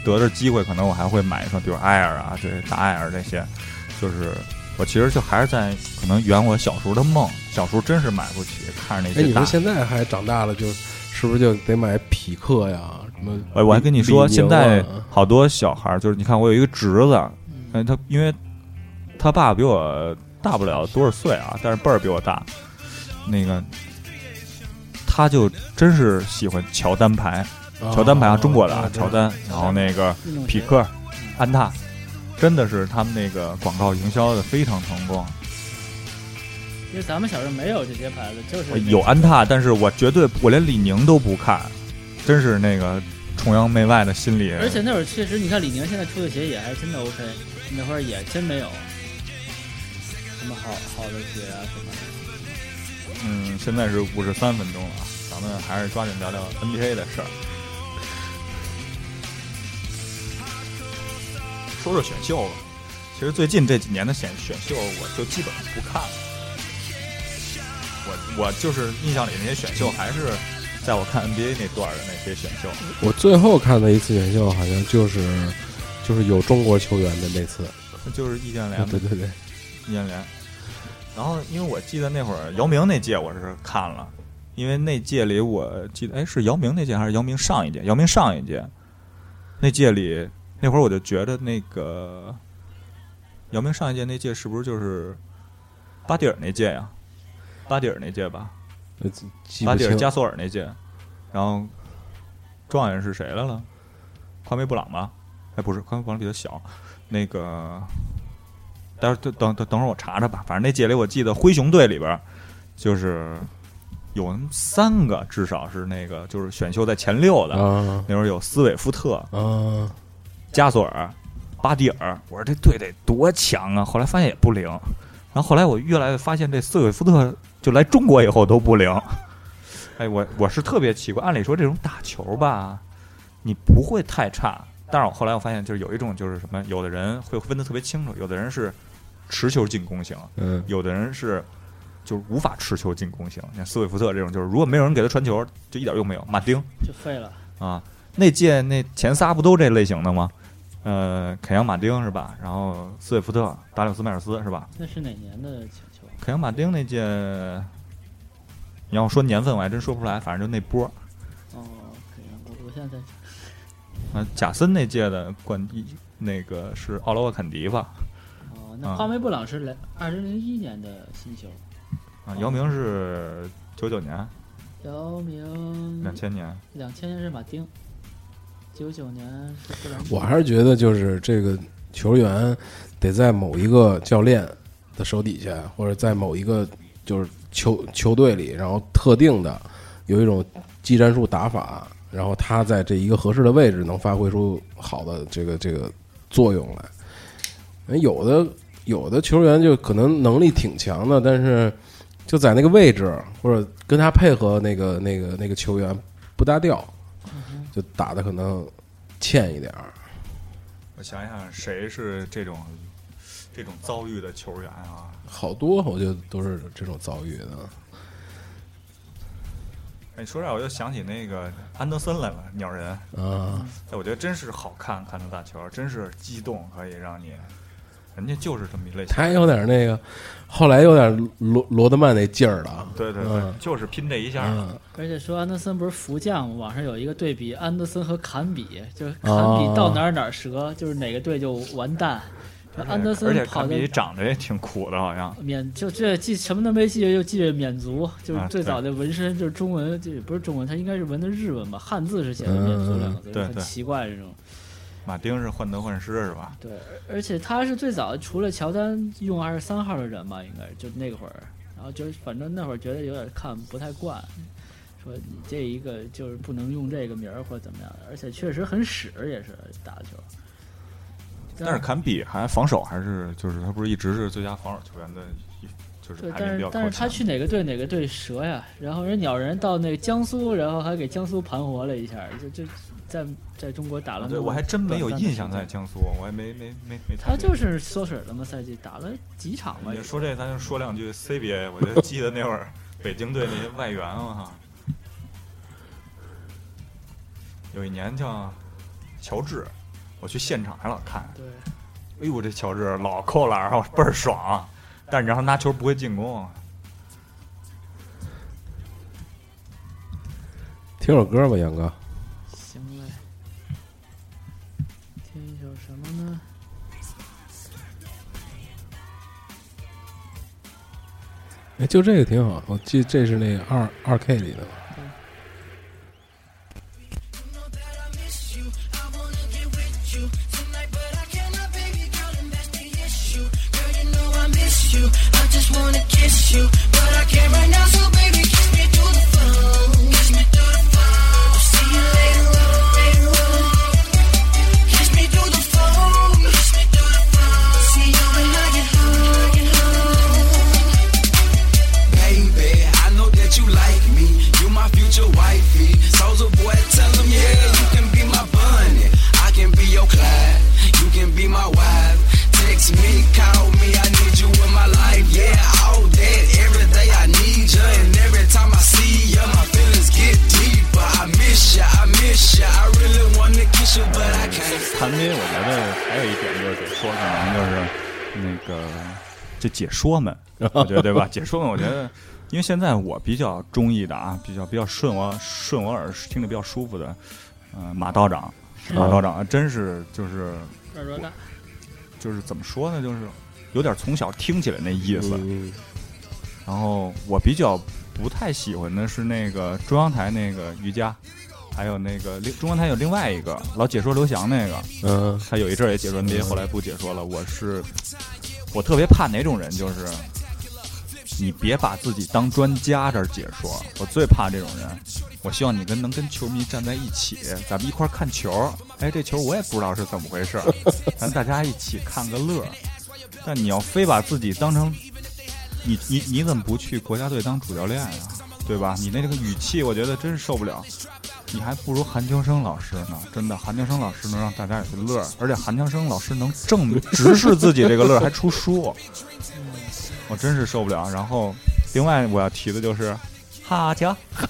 Speaker 2: 得着机会，可能我还会买一双，比如 Air 啊，这大 Air 这些，就是我其实就还是在可能圆我小时候的梦，小时候真是买不起，看着那
Speaker 3: 哎，你说现在还长大了，就是不是就得买匹克呀？什么？
Speaker 2: 哎，我还跟你说，现在好多小孩儿，就是你看，我有一个侄子，哎，他因为他爸比我大不了多少岁啊，但是辈儿比我大，那个他就真是喜欢乔丹牌，乔丹牌啊，中国的啊，乔丹，然后那个匹克、安踏，真的是他们那个广告营销的非常成功。
Speaker 1: 因为咱们小时候没有这些牌子，就是
Speaker 2: 有安踏，但是我绝对我连李宁都不看，真是那个崇洋媚外的心理。
Speaker 1: 而且那会儿确实，你看李宁现在出的鞋也还真的 OK，那会儿也真没有什么好好的鞋啊什么的。
Speaker 2: 嗯，现在是五十三分钟了啊，咱们还是抓紧聊聊 NBA 的事儿。说说选秀吧，其实最近这几年的选选秀，我就基本上不看了。我我就是印象里那些选秀，还是在我看 NBA 那段的那些选秀。
Speaker 3: 我最后看的一次选秀，好像就是就是有中国球员的那次。
Speaker 2: 就是易建联，
Speaker 3: 对对对，
Speaker 2: 易建联。然后，因为我记得那会儿姚明那届我是看了，因为那届里我记得，哎，是姚明那届还是姚明上一届？姚明上一届，那届里那会儿我就觉得那个姚明上一届那届是不是就是巴蒂尔那届呀？巴蒂尔那届吧。巴蒂尔加索尔那届，然后状元是谁来了？宽梅布朗吧？哎，不是，宽梅布朗比他小。那个，待会儿等等等等会儿我查查吧。反正那届里我记得灰熊队里边儿就是有三个，至少是那个就是选秀在前六的。
Speaker 3: 啊
Speaker 2: 那会儿有斯韦夫特、
Speaker 3: 啊！
Speaker 2: 加索尔、巴蒂尔，我说这队得多强啊！后来发现也不灵，然后后来我越来越发现这斯韦夫特就来中国以后都不灵。哎，我我是特别奇怪，按理说这种打球吧，你不会太差，但是我后来我发现就是有一种就是什么，有的人会分得特别清楚，有的人是持球进攻型，
Speaker 3: 嗯，
Speaker 2: 有的人是就是无法持球进攻型。像斯韦夫特这种，就是如果没有人给他传球，就一点用没有。马丁，
Speaker 1: 就废了。
Speaker 2: 啊，那届那前仨不都这类型的吗？呃，凯扬马丁是吧？然后斯韦夫特、达柳斯迈尔斯是吧？
Speaker 1: 那是哪年的请求？
Speaker 2: 凯扬马丁那届，你要说年份我还真说不出来，反正就那波。
Speaker 1: 哦，可以，我我现在在
Speaker 2: 啊，贾森那届的冠一那个是奥拉沃坎迪吧？
Speaker 1: 哦，那
Speaker 2: 啊
Speaker 1: 夸梅布朗是来二零零一年的新秀，
Speaker 2: 啊，姚明是九九年、
Speaker 1: 姚明
Speaker 2: 两千年。
Speaker 1: 两千年是马丁，九九年是
Speaker 3: 我还是觉得就是这个球员得在某一个教练的手底下，或者在某一个就是球球队里，然后特定的有一种技战术打法，然后他在这一个合适的位置能发挥出好的这个这个作用来。哎有的有的球员就可能能力挺强的，但是就在那个位置或者跟他配合那个那个那个球员不搭调，就打的可能欠一点儿。
Speaker 2: 我想想，谁是这种这种遭遇的球员啊？
Speaker 3: 好多我觉得都是这种遭遇的。
Speaker 2: 哎，说这我就想起那个安德森来了，鸟人。
Speaker 3: 啊，
Speaker 2: 哎，我觉得真是好看，看他打球，真是激动，可以让你，人家就是这么一类型。
Speaker 3: 他有点那个，后来有点罗罗德曼那劲儿了。
Speaker 2: 对对对，
Speaker 3: 嗯
Speaker 2: 就是拼这一下。
Speaker 3: 嗯，
Speaker 1: 而且说安德森不是福将吗？网上有一个对比，安德森和坎比，就是坎
Speaker 3: 哦
Speaker 1: 比到哪儿哪儿折，就是哪个队就完蛋。这安德森跑的
Speaker 2: 且坎比长得也挺苦的，好像。
Speaker 1: 缅就这记什么都没记，就记着缅族，就是
Speaker 2: 啊
Speaker 1: 最早的纹身，就是中文，这也不是中文，他应该是纹的日文吧，汉字是写的缅族两个字，很奇怪这种。
Speaker 2: 马丁是患得患失是吧？
Speaker 1: 对，而而且他是最早除了乔丹用二十三号的人吧，应该就那会儿，然后就是反正那会儿觉得有点看不太惯，说你这一个就是不能用这个名儿或者怎么样的，而且确实很屎，也是打球。
Speaker 2: 但是坎比还防守还是就是他不是一直是最佳防守球员的，就是
Speaker 1: 但是但是他。去哪个队哪个队折呀？然后人鸟人到那个江苏，然后还给江苏盘活了一下，就就在在中国打了
Speaker 2: 对我还真没有印象在江苏，我还没没没没。
Speaker 1: 他就是缩水了嘛，赛季打了几场吧
Speaker 2: 你。说这，咱就说两句 CBA。我就记得那会儿 北京队那些外援啊，哈，有一年叫乔治，我去现场还老看。
Speaker 1: 对，
Speaker 2: 哎呦，这乔治老扣篮儿，倍儿爽。但是然后拿球不会进攻，
Speaker 3: 听首歌吧，杨哥。哎，就这个挺好，我记这是那个二二 K 里的。
Speaker 4: I miss you. I just wanna kiss you, but I can't right now.
Speaker 2: 说们，我觉得对吧？解说们，我觉得，因为现在我比较中意的啊，比较比较顺我顺我耳，听着比较舒服的，嗯、马道长，马道长真是就是
Speaker 1: 耳朵大，
Speaker 2: 就是怎么说呢，就是有点从小听起来那意思。
Speaker 3: 嗯，
Speaker 2: 然后我比较不太喜欢的是那个中央台那个瑜伽，还有那个另中央台有另外一个老解说刘翔那个，
Speaker 3: 嗯，
Speaker 2: 他有一阵儿也解说 NBA，后来不解说了。我是我特别怕哪种人，就是你别把自己当专家这儿解说，我最怕这种人。我希望你跟能跟球迷站在一起，咱们一块儿看球。哎，这球我也不知道是怎么回事，咱大家一起看个乐。但你要非把自己当成你你你怎么不去国家队当主教练呀、对吧？你那个语气，我觉得真是受不了。你还不如韩秋生老师呢，真的，韩秋生老师能让大家有个乐，而且韩秋生老师能证明直视自己这个乐，还出书，我真是受不了。然后，另外我要提的就是哈强，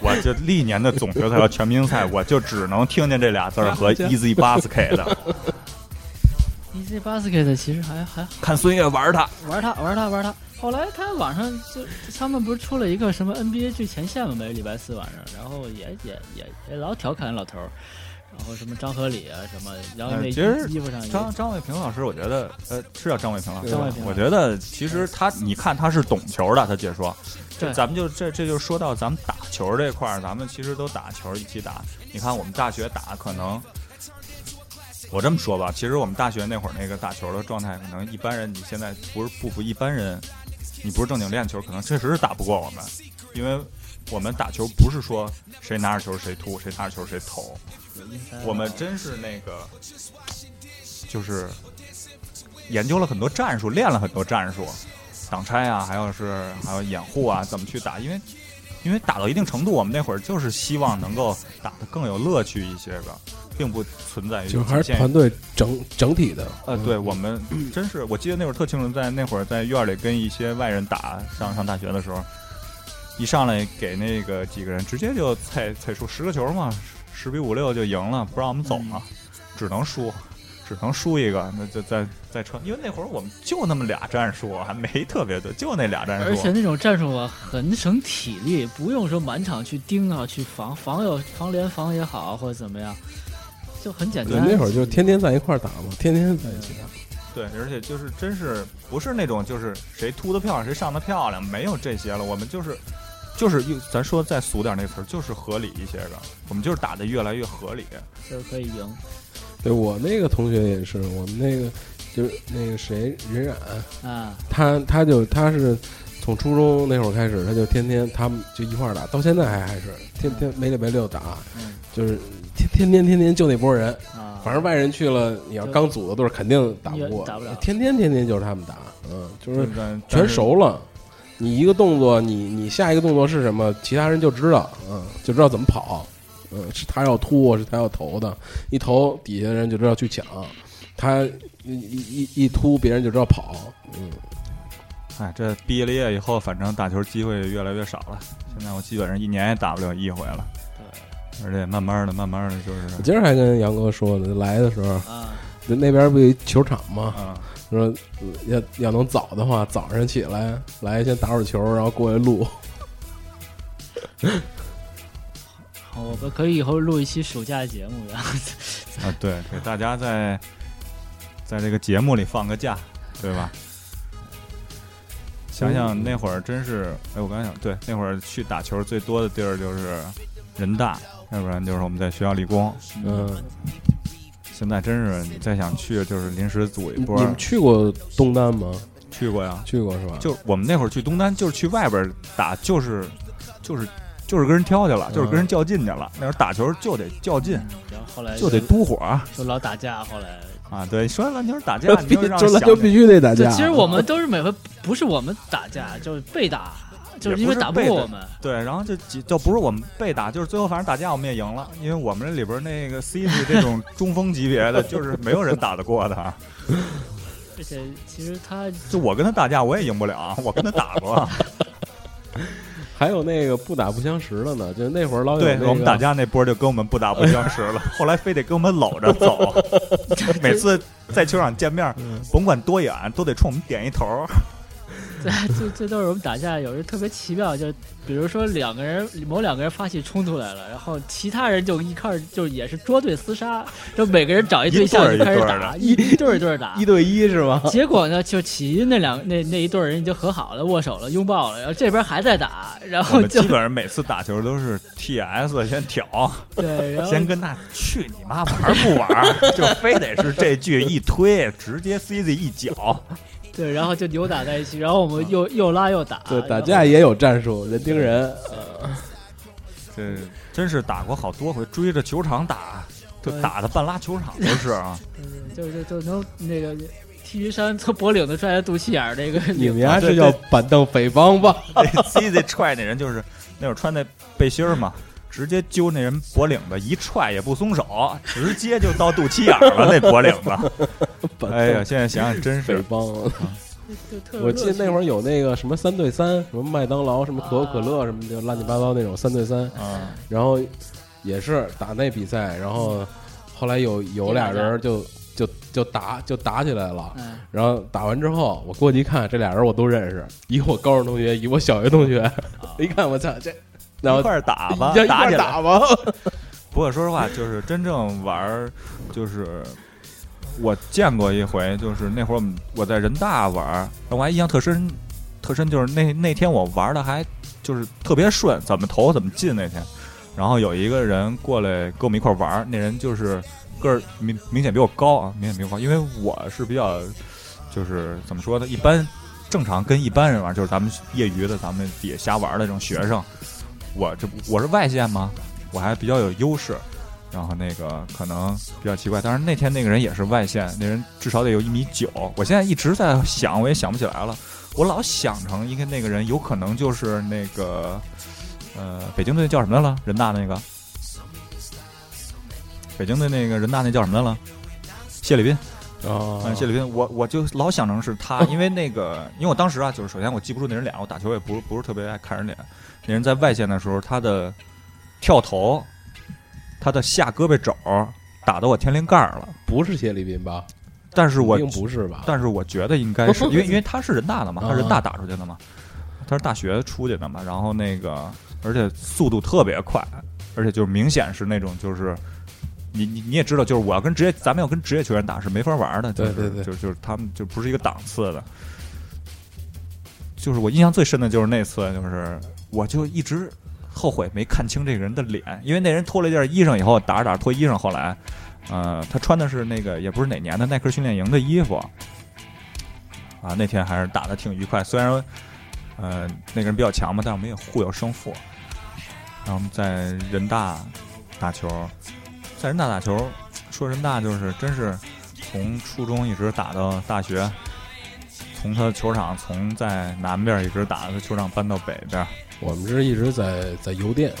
Speaker 2: 我就历年的总决赛和全明赛，我就只能听见这俩字儿和 Easy Basket 的，
Speaker 1: Easy Basket 其实还还
Speaker 2: 看孙悦玩他。
Speaker 1: 玩他玩他玩他。后来他网上就他们不是出了一个什么 NBA 最前线嘛，每个礼拜四晚上，然后也也也也老调侃老头儿，然后什么张合理啊什么，然后那衣服上也
Speaker 2: 张张卫平老师，我觉得呃是叫张卫平老师吧
Speaker 1: 张卫平
Speaker 2: 我觉得其实他，你看他是懂球的，他解说。
Speaker 1: 这
Speaker 2: 咱们就这这就说到咱们打球这块儿，咱们其实都打球一起打。你看我们大学打，可能我这么说吧，其实我们大学那会儿那个打球的状态，可能一般人你现在不是不服一般人，你不是正经练球，可能确实是打不过我们，因为我们打球不是说谁拿着球谁突，谁拿着球谁投，我们真是那个，就是研究了很多战术，练了很多战术，挡拆啊，还有是还有掩护啊，怎么去打？因为因为打到一定程度，我们那会儿就是希望能够打得更有乐趣一些吧，并不存在于
Speaker 3: 就还是团队整整体的。
Speaker 2: 呃，对我们真是，我记得那会儿特清楚，在那会儿在院里跟一些外人打，上上大学的时候，一上来给那个几个人直接就踩踩出十个球嘛，十比五六就赢了，不让我们走嘛，只能输，只能输一个，那就再再穿，因为那会儿我们就那么俩战术，还没特别多，就那俩战术，
Speaker 1: 而且那种战术啊，很省体力，不用说满场去盯啊，去防防有防联防也好，或者怎么样，就很简
Speaker 3: 对，
Speaker 1: 单。
Speaker 3: 那会儿就天天在一块儿打嘛，天天在一起打。
Speaker 2: 对，而且就是真是不是那种就是谁突的漂亮谁上的漂亮，没有这些了。我们就是就是又咱说再俗点那词儿，就是合理一些的。我们就是打的越来越合理。
Speaker 1: 就是可以赢
Speaker 3: 对我那个同学也是，我们那个就是那个谁任冉，
Speaker 1: 啊，
Speaker 3: 他他就他是从初中那会儿开始，他就天天他们就一块儿打，到现在还还是天天没礼拜六打，
Speaker 1: 嗯
Speaker 3: 就是天天天天天就那波人，
Speaker 1: 啊，
Speaker 3: 反正外人去了，你要刚组的队肯定打不过，
Speaker 1: 打不了
Speaker 3: 天天天天就是他们打，嗯，就是全熟。了。你一个动作，你你下一个动作是什么，其他人就知道，嗯，就知道怎么跑，嗯，是他要突，是他要投的，一投底下人就知道去抢，他一一一一突，别人就知道跑，嗯，
Speaker 2: 哎，这毕业了业以后，反正打球机会越来越少了。现在我基本上一年也打不了一回了。对而且慢慢的、慢慢的，就是
Speaker 3: 我今儿还跟杨哥说呢，来的时候，
Speaker 1: 啊，
Speaker 3: 那那边不有球场吗？
Speaker 2: 啊，
Speaker 3: 说呃要要能早的话，早上起来来先打会儿球，然后过来录。
Speaker 1: 好我们可以以后录一期暑假节目，然后
Speaker 2: 啊，对，给大家在在这个节目里放个假，对吧？想想那会儿真是，哎，我刚想，对，那会儿去打球最多的地儿就是人大，要不然就是我们在学校理工。
Speaker 3: 嗯，
Speaker 2: 现在真是你再想去，就是临时组一波
Speaker 3: 你。们去过东单吗？
Speaker 2: 去过呀，
Speaker 3: 去过是吧？
Speaker 2: 就我们那会儿去东单，就是去外边打，就是就是就是跟人挑去了，就是跟人较劲去了。那时候打球就得较劲，
Speaker 1: 然后后来
Speaker 2: 就得嘟火
Speaker 1: 就老打架，后来
Speaker 2: 啊！对，说篮球打架，你
Speaker 3: 必
Speaker 2: 就让
Speaker 3: 篮球必须得打架。
Speaker 1: 其实我们都是每回不是我们打架，就是被打，就是因为打不过我们。
Speaker 2: 对，然后就几就不是我们被打，就是最后反正打架我们也赢了，因为我们这里边那个 C 级这种中锋级别的，就是没有人打得过他。
Speaker 1: 而且其实他
Speaker 2: 就我跟他打架，我也赢不了，我跟他打过。
Speaker 3: 还有那个不打不相识的呢，就那会儿老有那个
Speaker 2: 对我们打架那波就跟我们不打不相识了，后来非得跟我们搂着走，每次在球场见面，甭管多远，都得冲我们点一头。
Speaker 1: 这这这都是我们打架，有时候特别奇妙，就比如说两个人某两个人发起冲突来了，然后其他人就一块儿就也是捉对厮杀，就每个人找一对象
Speaker 2: 一对儿
Speaker 1: 就开始
Speaker 2: 一对
Speaker 1: 打，一一对儿一对儿打
Speaker 3: 一。对一是吗？
Speaker 1: 结果呢，就起因那两那那一对儿人已经和好了，握手了，拥抱了，然后这边还在打，然后就
Speaker 2: 基本上每次打球都是 TS 先挑，
Speaker 1: 对，然 后
Speaker 2: 先跟他去你妈玩不玩，就非得是这句一推，直接 CZ 一脚。
Speaker 1: 对，然后就扭打在一起，然后我们又又拉又打，
Speaker 3: 对，打架也有战术，人盯人。
Speaker 2: 这真是打过好多回，追着球场打，就打的半拉球场都是啊。
Speaker 1: 就就就能那个 T 恤衫从脖领子拽到肚脐眼儿那个
Speaker 3: 你们
Speaker 1: 领
Speaker 3: 家是叫板凳匪帮吧？
Speaker 2: 那 CZ 踹那人就是那会儿穿那背心儿嘛，直接揪那人脖领子一踹也不松手，直接就到肚脐眼了 那脖领子。哎呀，现在想想真是
Speaker 3: 匪帮。
Speaker 1: 就特
Speaker 3: 我记得那会
Speaker 1: 儿
Speaker 3: 儿有那个什么三对三，什么麦当劳、什么可口可乐什么就，乱七八糟那种三对三，
Speaker 2: 啊，
Speaker 3: 然后也是打那比赛，然后后来有有俩人就就就打就打起来了。
Speaker 1: 嗯，
Speaker 3: 然后打完之后，我过去一看，这俩人我都认识，一个我高中同学，一个我小学同学。一看我操这，然后
Speaker 2: 一块儿打吧
Speaker 3: 一，块
Speaker 2: 打起来。
Speaker 3: 儿打吧。
Speaker 2: 不过说实话，就是真正玩儿，就是我见过一回，就是那会儿我们我在人大玩儿，我还印象特深，特深就是那那天我玩的还就是特别顺，怎么投怎么进那天。然后有一个人过来跟我们一块儿玩儿，那人就是个儿明明显比我高啊，明显比我高，因为我是比较就是怎么说呢，一般正常跟一般人玩儿，就是咱们业余的，咱们底下瞎玩儿的这种学生，我这我是外线吗？我还比较有优势。然后那个可能比较奇怪，当然那天那个人也是外线，那人至少得有一米九。我现在一直在想，我也想不起来了。我老想成应该那个人有可能就是那个呃北京队叫什么来了？人大那个北京队那个人大那叫什么来了？谢里宾。
Speaker 3: 啊
Speaker 2: 嗯，谢里宾，我我就老想成是他，因为那个，因为我当时啊，就是首先我记不住那人脸，我打球也不是不是特别爱看人脸。那人在外线的时候，他的跳投，他的下胳膊肘打到我天灵盖儿了。
Speaker 3: 不是谢立斌吧？
Speaker 2: 但是我
Speaker 3: 并不是吧？
Speaker 2: 但是我觉得应该是 因为因为他是人大的嘛，他是人大
Speaker 3: 啊
Speaker 2: 打出去的嘛，他是大学出去的嘛，然后那个而且速度特别快，而且就是明显是那种就是。你你你也知道，就是我要跟职业，咱们要跟职业球员打是没法玩的，就是
Speaker 3: 对对对
Speaker 2: 就就是他们就不是一个档次的。就是我印象最深的就是那次，就是我就一直后悔没看清这个人的脸，因为那人脱了一件衣裳以后，打着打着脱衣裳，后来，呃，他穿的是那个也不是哪年的耐克训练营的衣服，啊，那天还是打的挺愉快，虽然，呃，那个人比较强嘛，但是我们也互有胜负。然后我们在人大打球，在人大打球，说人大就是真是从初中一直打到大学，从他的球场从在南边一直打到他球场搬到北边，
Speaker 3: 我们是一直在在邮电。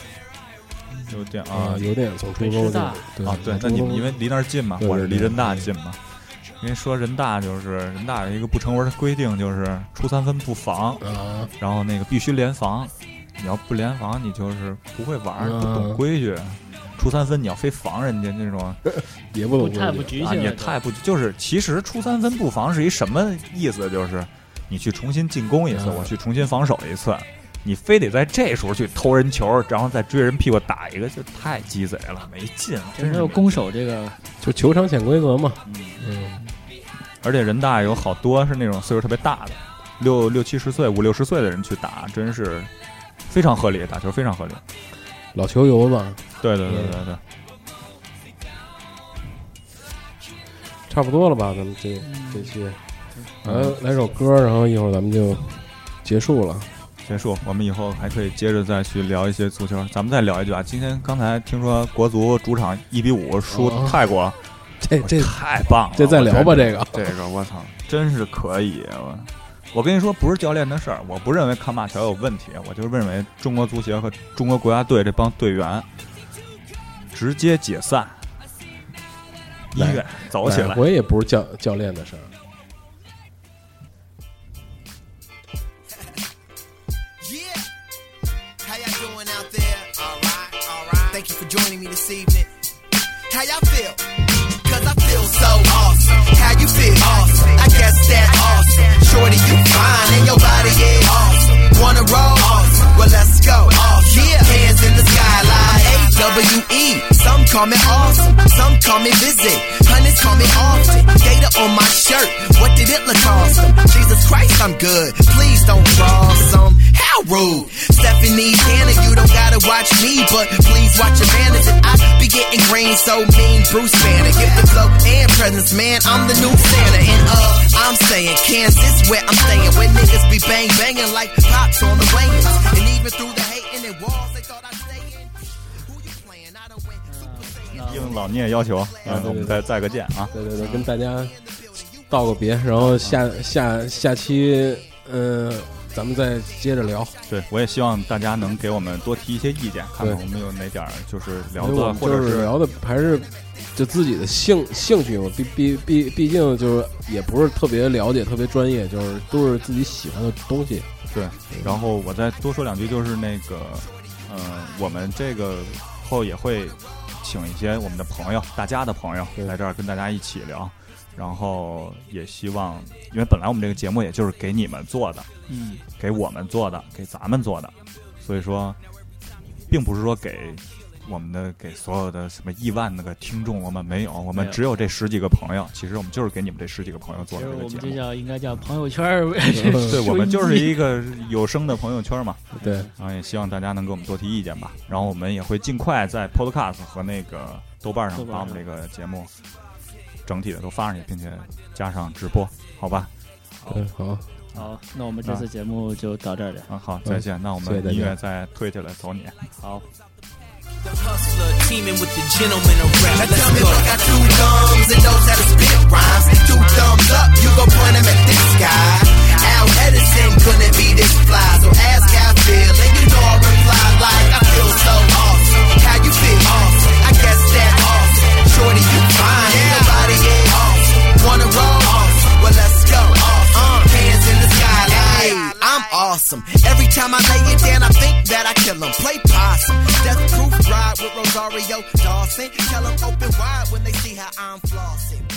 Speaker 2: 邮电
Speaker 3: 啊，
Speaker 2: 啊
Speaker 3: 邮电从初中就
Speaker 1: 北师大
Speaker 3: 对
Speaker 2: 啊，对，那你们因为离那儿近嘛，我是离人大近嘛。因为说人大就是人大有一个不成文的规定，就是初三分不防，
Speaker 3: 啊，
Speaker 2: 然后那个必须联防，你要不联防，你就是不会玩儿，
Speaker 3: 嗯
Speaker 2: 不懂规矩。初三分你要非防人家那种。
Speaker 3: 也不懂
Speaker 1: 太不局限，
Speaker 2: 也太不就是其实初三分不防是一什么意思？就是你去重新进攻一次，
Speaker 3: 嗯
Speaker 2: 我去重新防守一次，你非得在这时候去偷人球，然后再追人屁股打一个，就太鸡贼了，没劲，真是
Speaker 1: 没有攻守这个，
Speaker 3: 就球场潜规则嘛。
Speaker 2: 嗯
Speaker 3: 嗯，
Speaker 2: 而且人大有好多是那种岁数特别大的，六六七十岁、五六十岁的人去打，真是非常合理，打球非常合理。
Speaker 3: 老球友嘛，
Speaker 2: 对对对对对，
Speaker 3: 差不多了吧？咱们这这期来
Speaker 2: 嗯，
Speaker 3: 来首歌，然后一会儿咱们就结束了。
Speaker 2: 结束。我们以后还可以接着再去聊一些足球。咱们再聊一句啊，今天刚才听说国足主场一比五输
Speaker 3: 哦
Speaker 2: 泰国，
Speaker 3: 这这
Speaker 2: 太棒了！
Speaker 3: 这再聊吧，这个
Speaker 2: 这个我操，真是可以！我我跟你说，不是教练的事儿，我不认为康马乔有问题，我就认为中国足协和中国国家队这帮队员直接解散，医
Speaker 3: 来
Speaker 2: 院走起来。
Speaker 3: 来回也不是教教练的事儿。
Speaker 5: Joining me this evening. How y'all feel? Cause I feel so awesome. How you feel? Awesome. I guess that awesome. Shorty, you fine and your body is awesome. Wanna roll? Awesome. Well, let's go. Awesome. Yeah. Hands in the sky like A-W-E. Some call me awesome. Some call me busy. Call me often. Gator on my shirt. What did it look awesome? Jesus Christ, I'm good. Please don't cross some. How rude. Stephanie Tanner, you don't gotta watch me, but please watch your manners. And I be getting green so mean. Bruce Banner, give the flow and presence, man. I'm the new Santa. And uh, I'm saying Kansas where I'm staying. Where niggas be bang banging like pops on the wings. And even through the
Speaker 2: 应老聂要求，嗯，
Speaker 3: 对对
Speaker 2: 我们再再个见啊！
Speaker 3: 对对对，跟大家道个别，然后下下下期，嗯、咱们再接着聊。
Speaker 2: 对我也希望大家能给我们多提一些意见，看看我们有哪点儿就是聊的，或者是
Speaker 3: 聊的还是就自己的兴兴趣我，毕毕毕毕竟就是也不是特别了解、特别专业，就是都是自己喜欢的东西。
Speaker 2: 对，然后我再多说两句，就是那个，呃，我们这个后也会请一些我们的朋友，大家的朋友
Speaker 3: 对
Speaker 2: 来这儿跟大家一起聊，然后也希望，因为本来我们这个节目也就是给你们做的，
Speaker 1: 嗯，
Speaker 2: 给我们做的，给咱们做的，所以说，并不是说给我们的给所有的什么亿万那个听众，我们没有，我们只有这十几个朋友。其实我们就是给你们这十几个朋友做
Speaker 1: 其
Speaker 2: 的这个节目
Speaker 1: 我们这。叫应该叫朋友圈儿，
Speaker 2: 对，我们就是一个有声的朋友圈嘛。
Speaker 3: 对，
Speaker 2: 然后也希望大家能给我们多提意见吧。然后我们也会尽快在 Podcast 和那个豆瓣上把我们这个节目整体的都发上去，并且加上直播，好吧？
Speaker 3: 嗯，好，
Speaker 1: 好，那我们这次节目就到这儿了。
Speaker 2: 啊，好，再见。那我们音乐再推起来，走你。
Speaker 1: 好。
Speaker 6: The hustler teaming with the gentleman of rap.
Speaker 5: Now tell me
Speaker 6: go.
Speaker 5: got two thumbs and knows how to spit rhymes. Two thumbs up, you gon' point them at this guy. Al Edison couldn't be this fly, so ask how I feel, and you know I reply like I feel so awesome. How you feel? Awesome. I guess that's awesome. Shorty, you fine. Nobody ain't awesome. Wanna roll? Awesome. I'm awesome. Every time I lay it down, I think that I kill 'em. Play possum. Death proof ride with Rosario Dawson. Tell 'em open wide when they see how I'm flossing.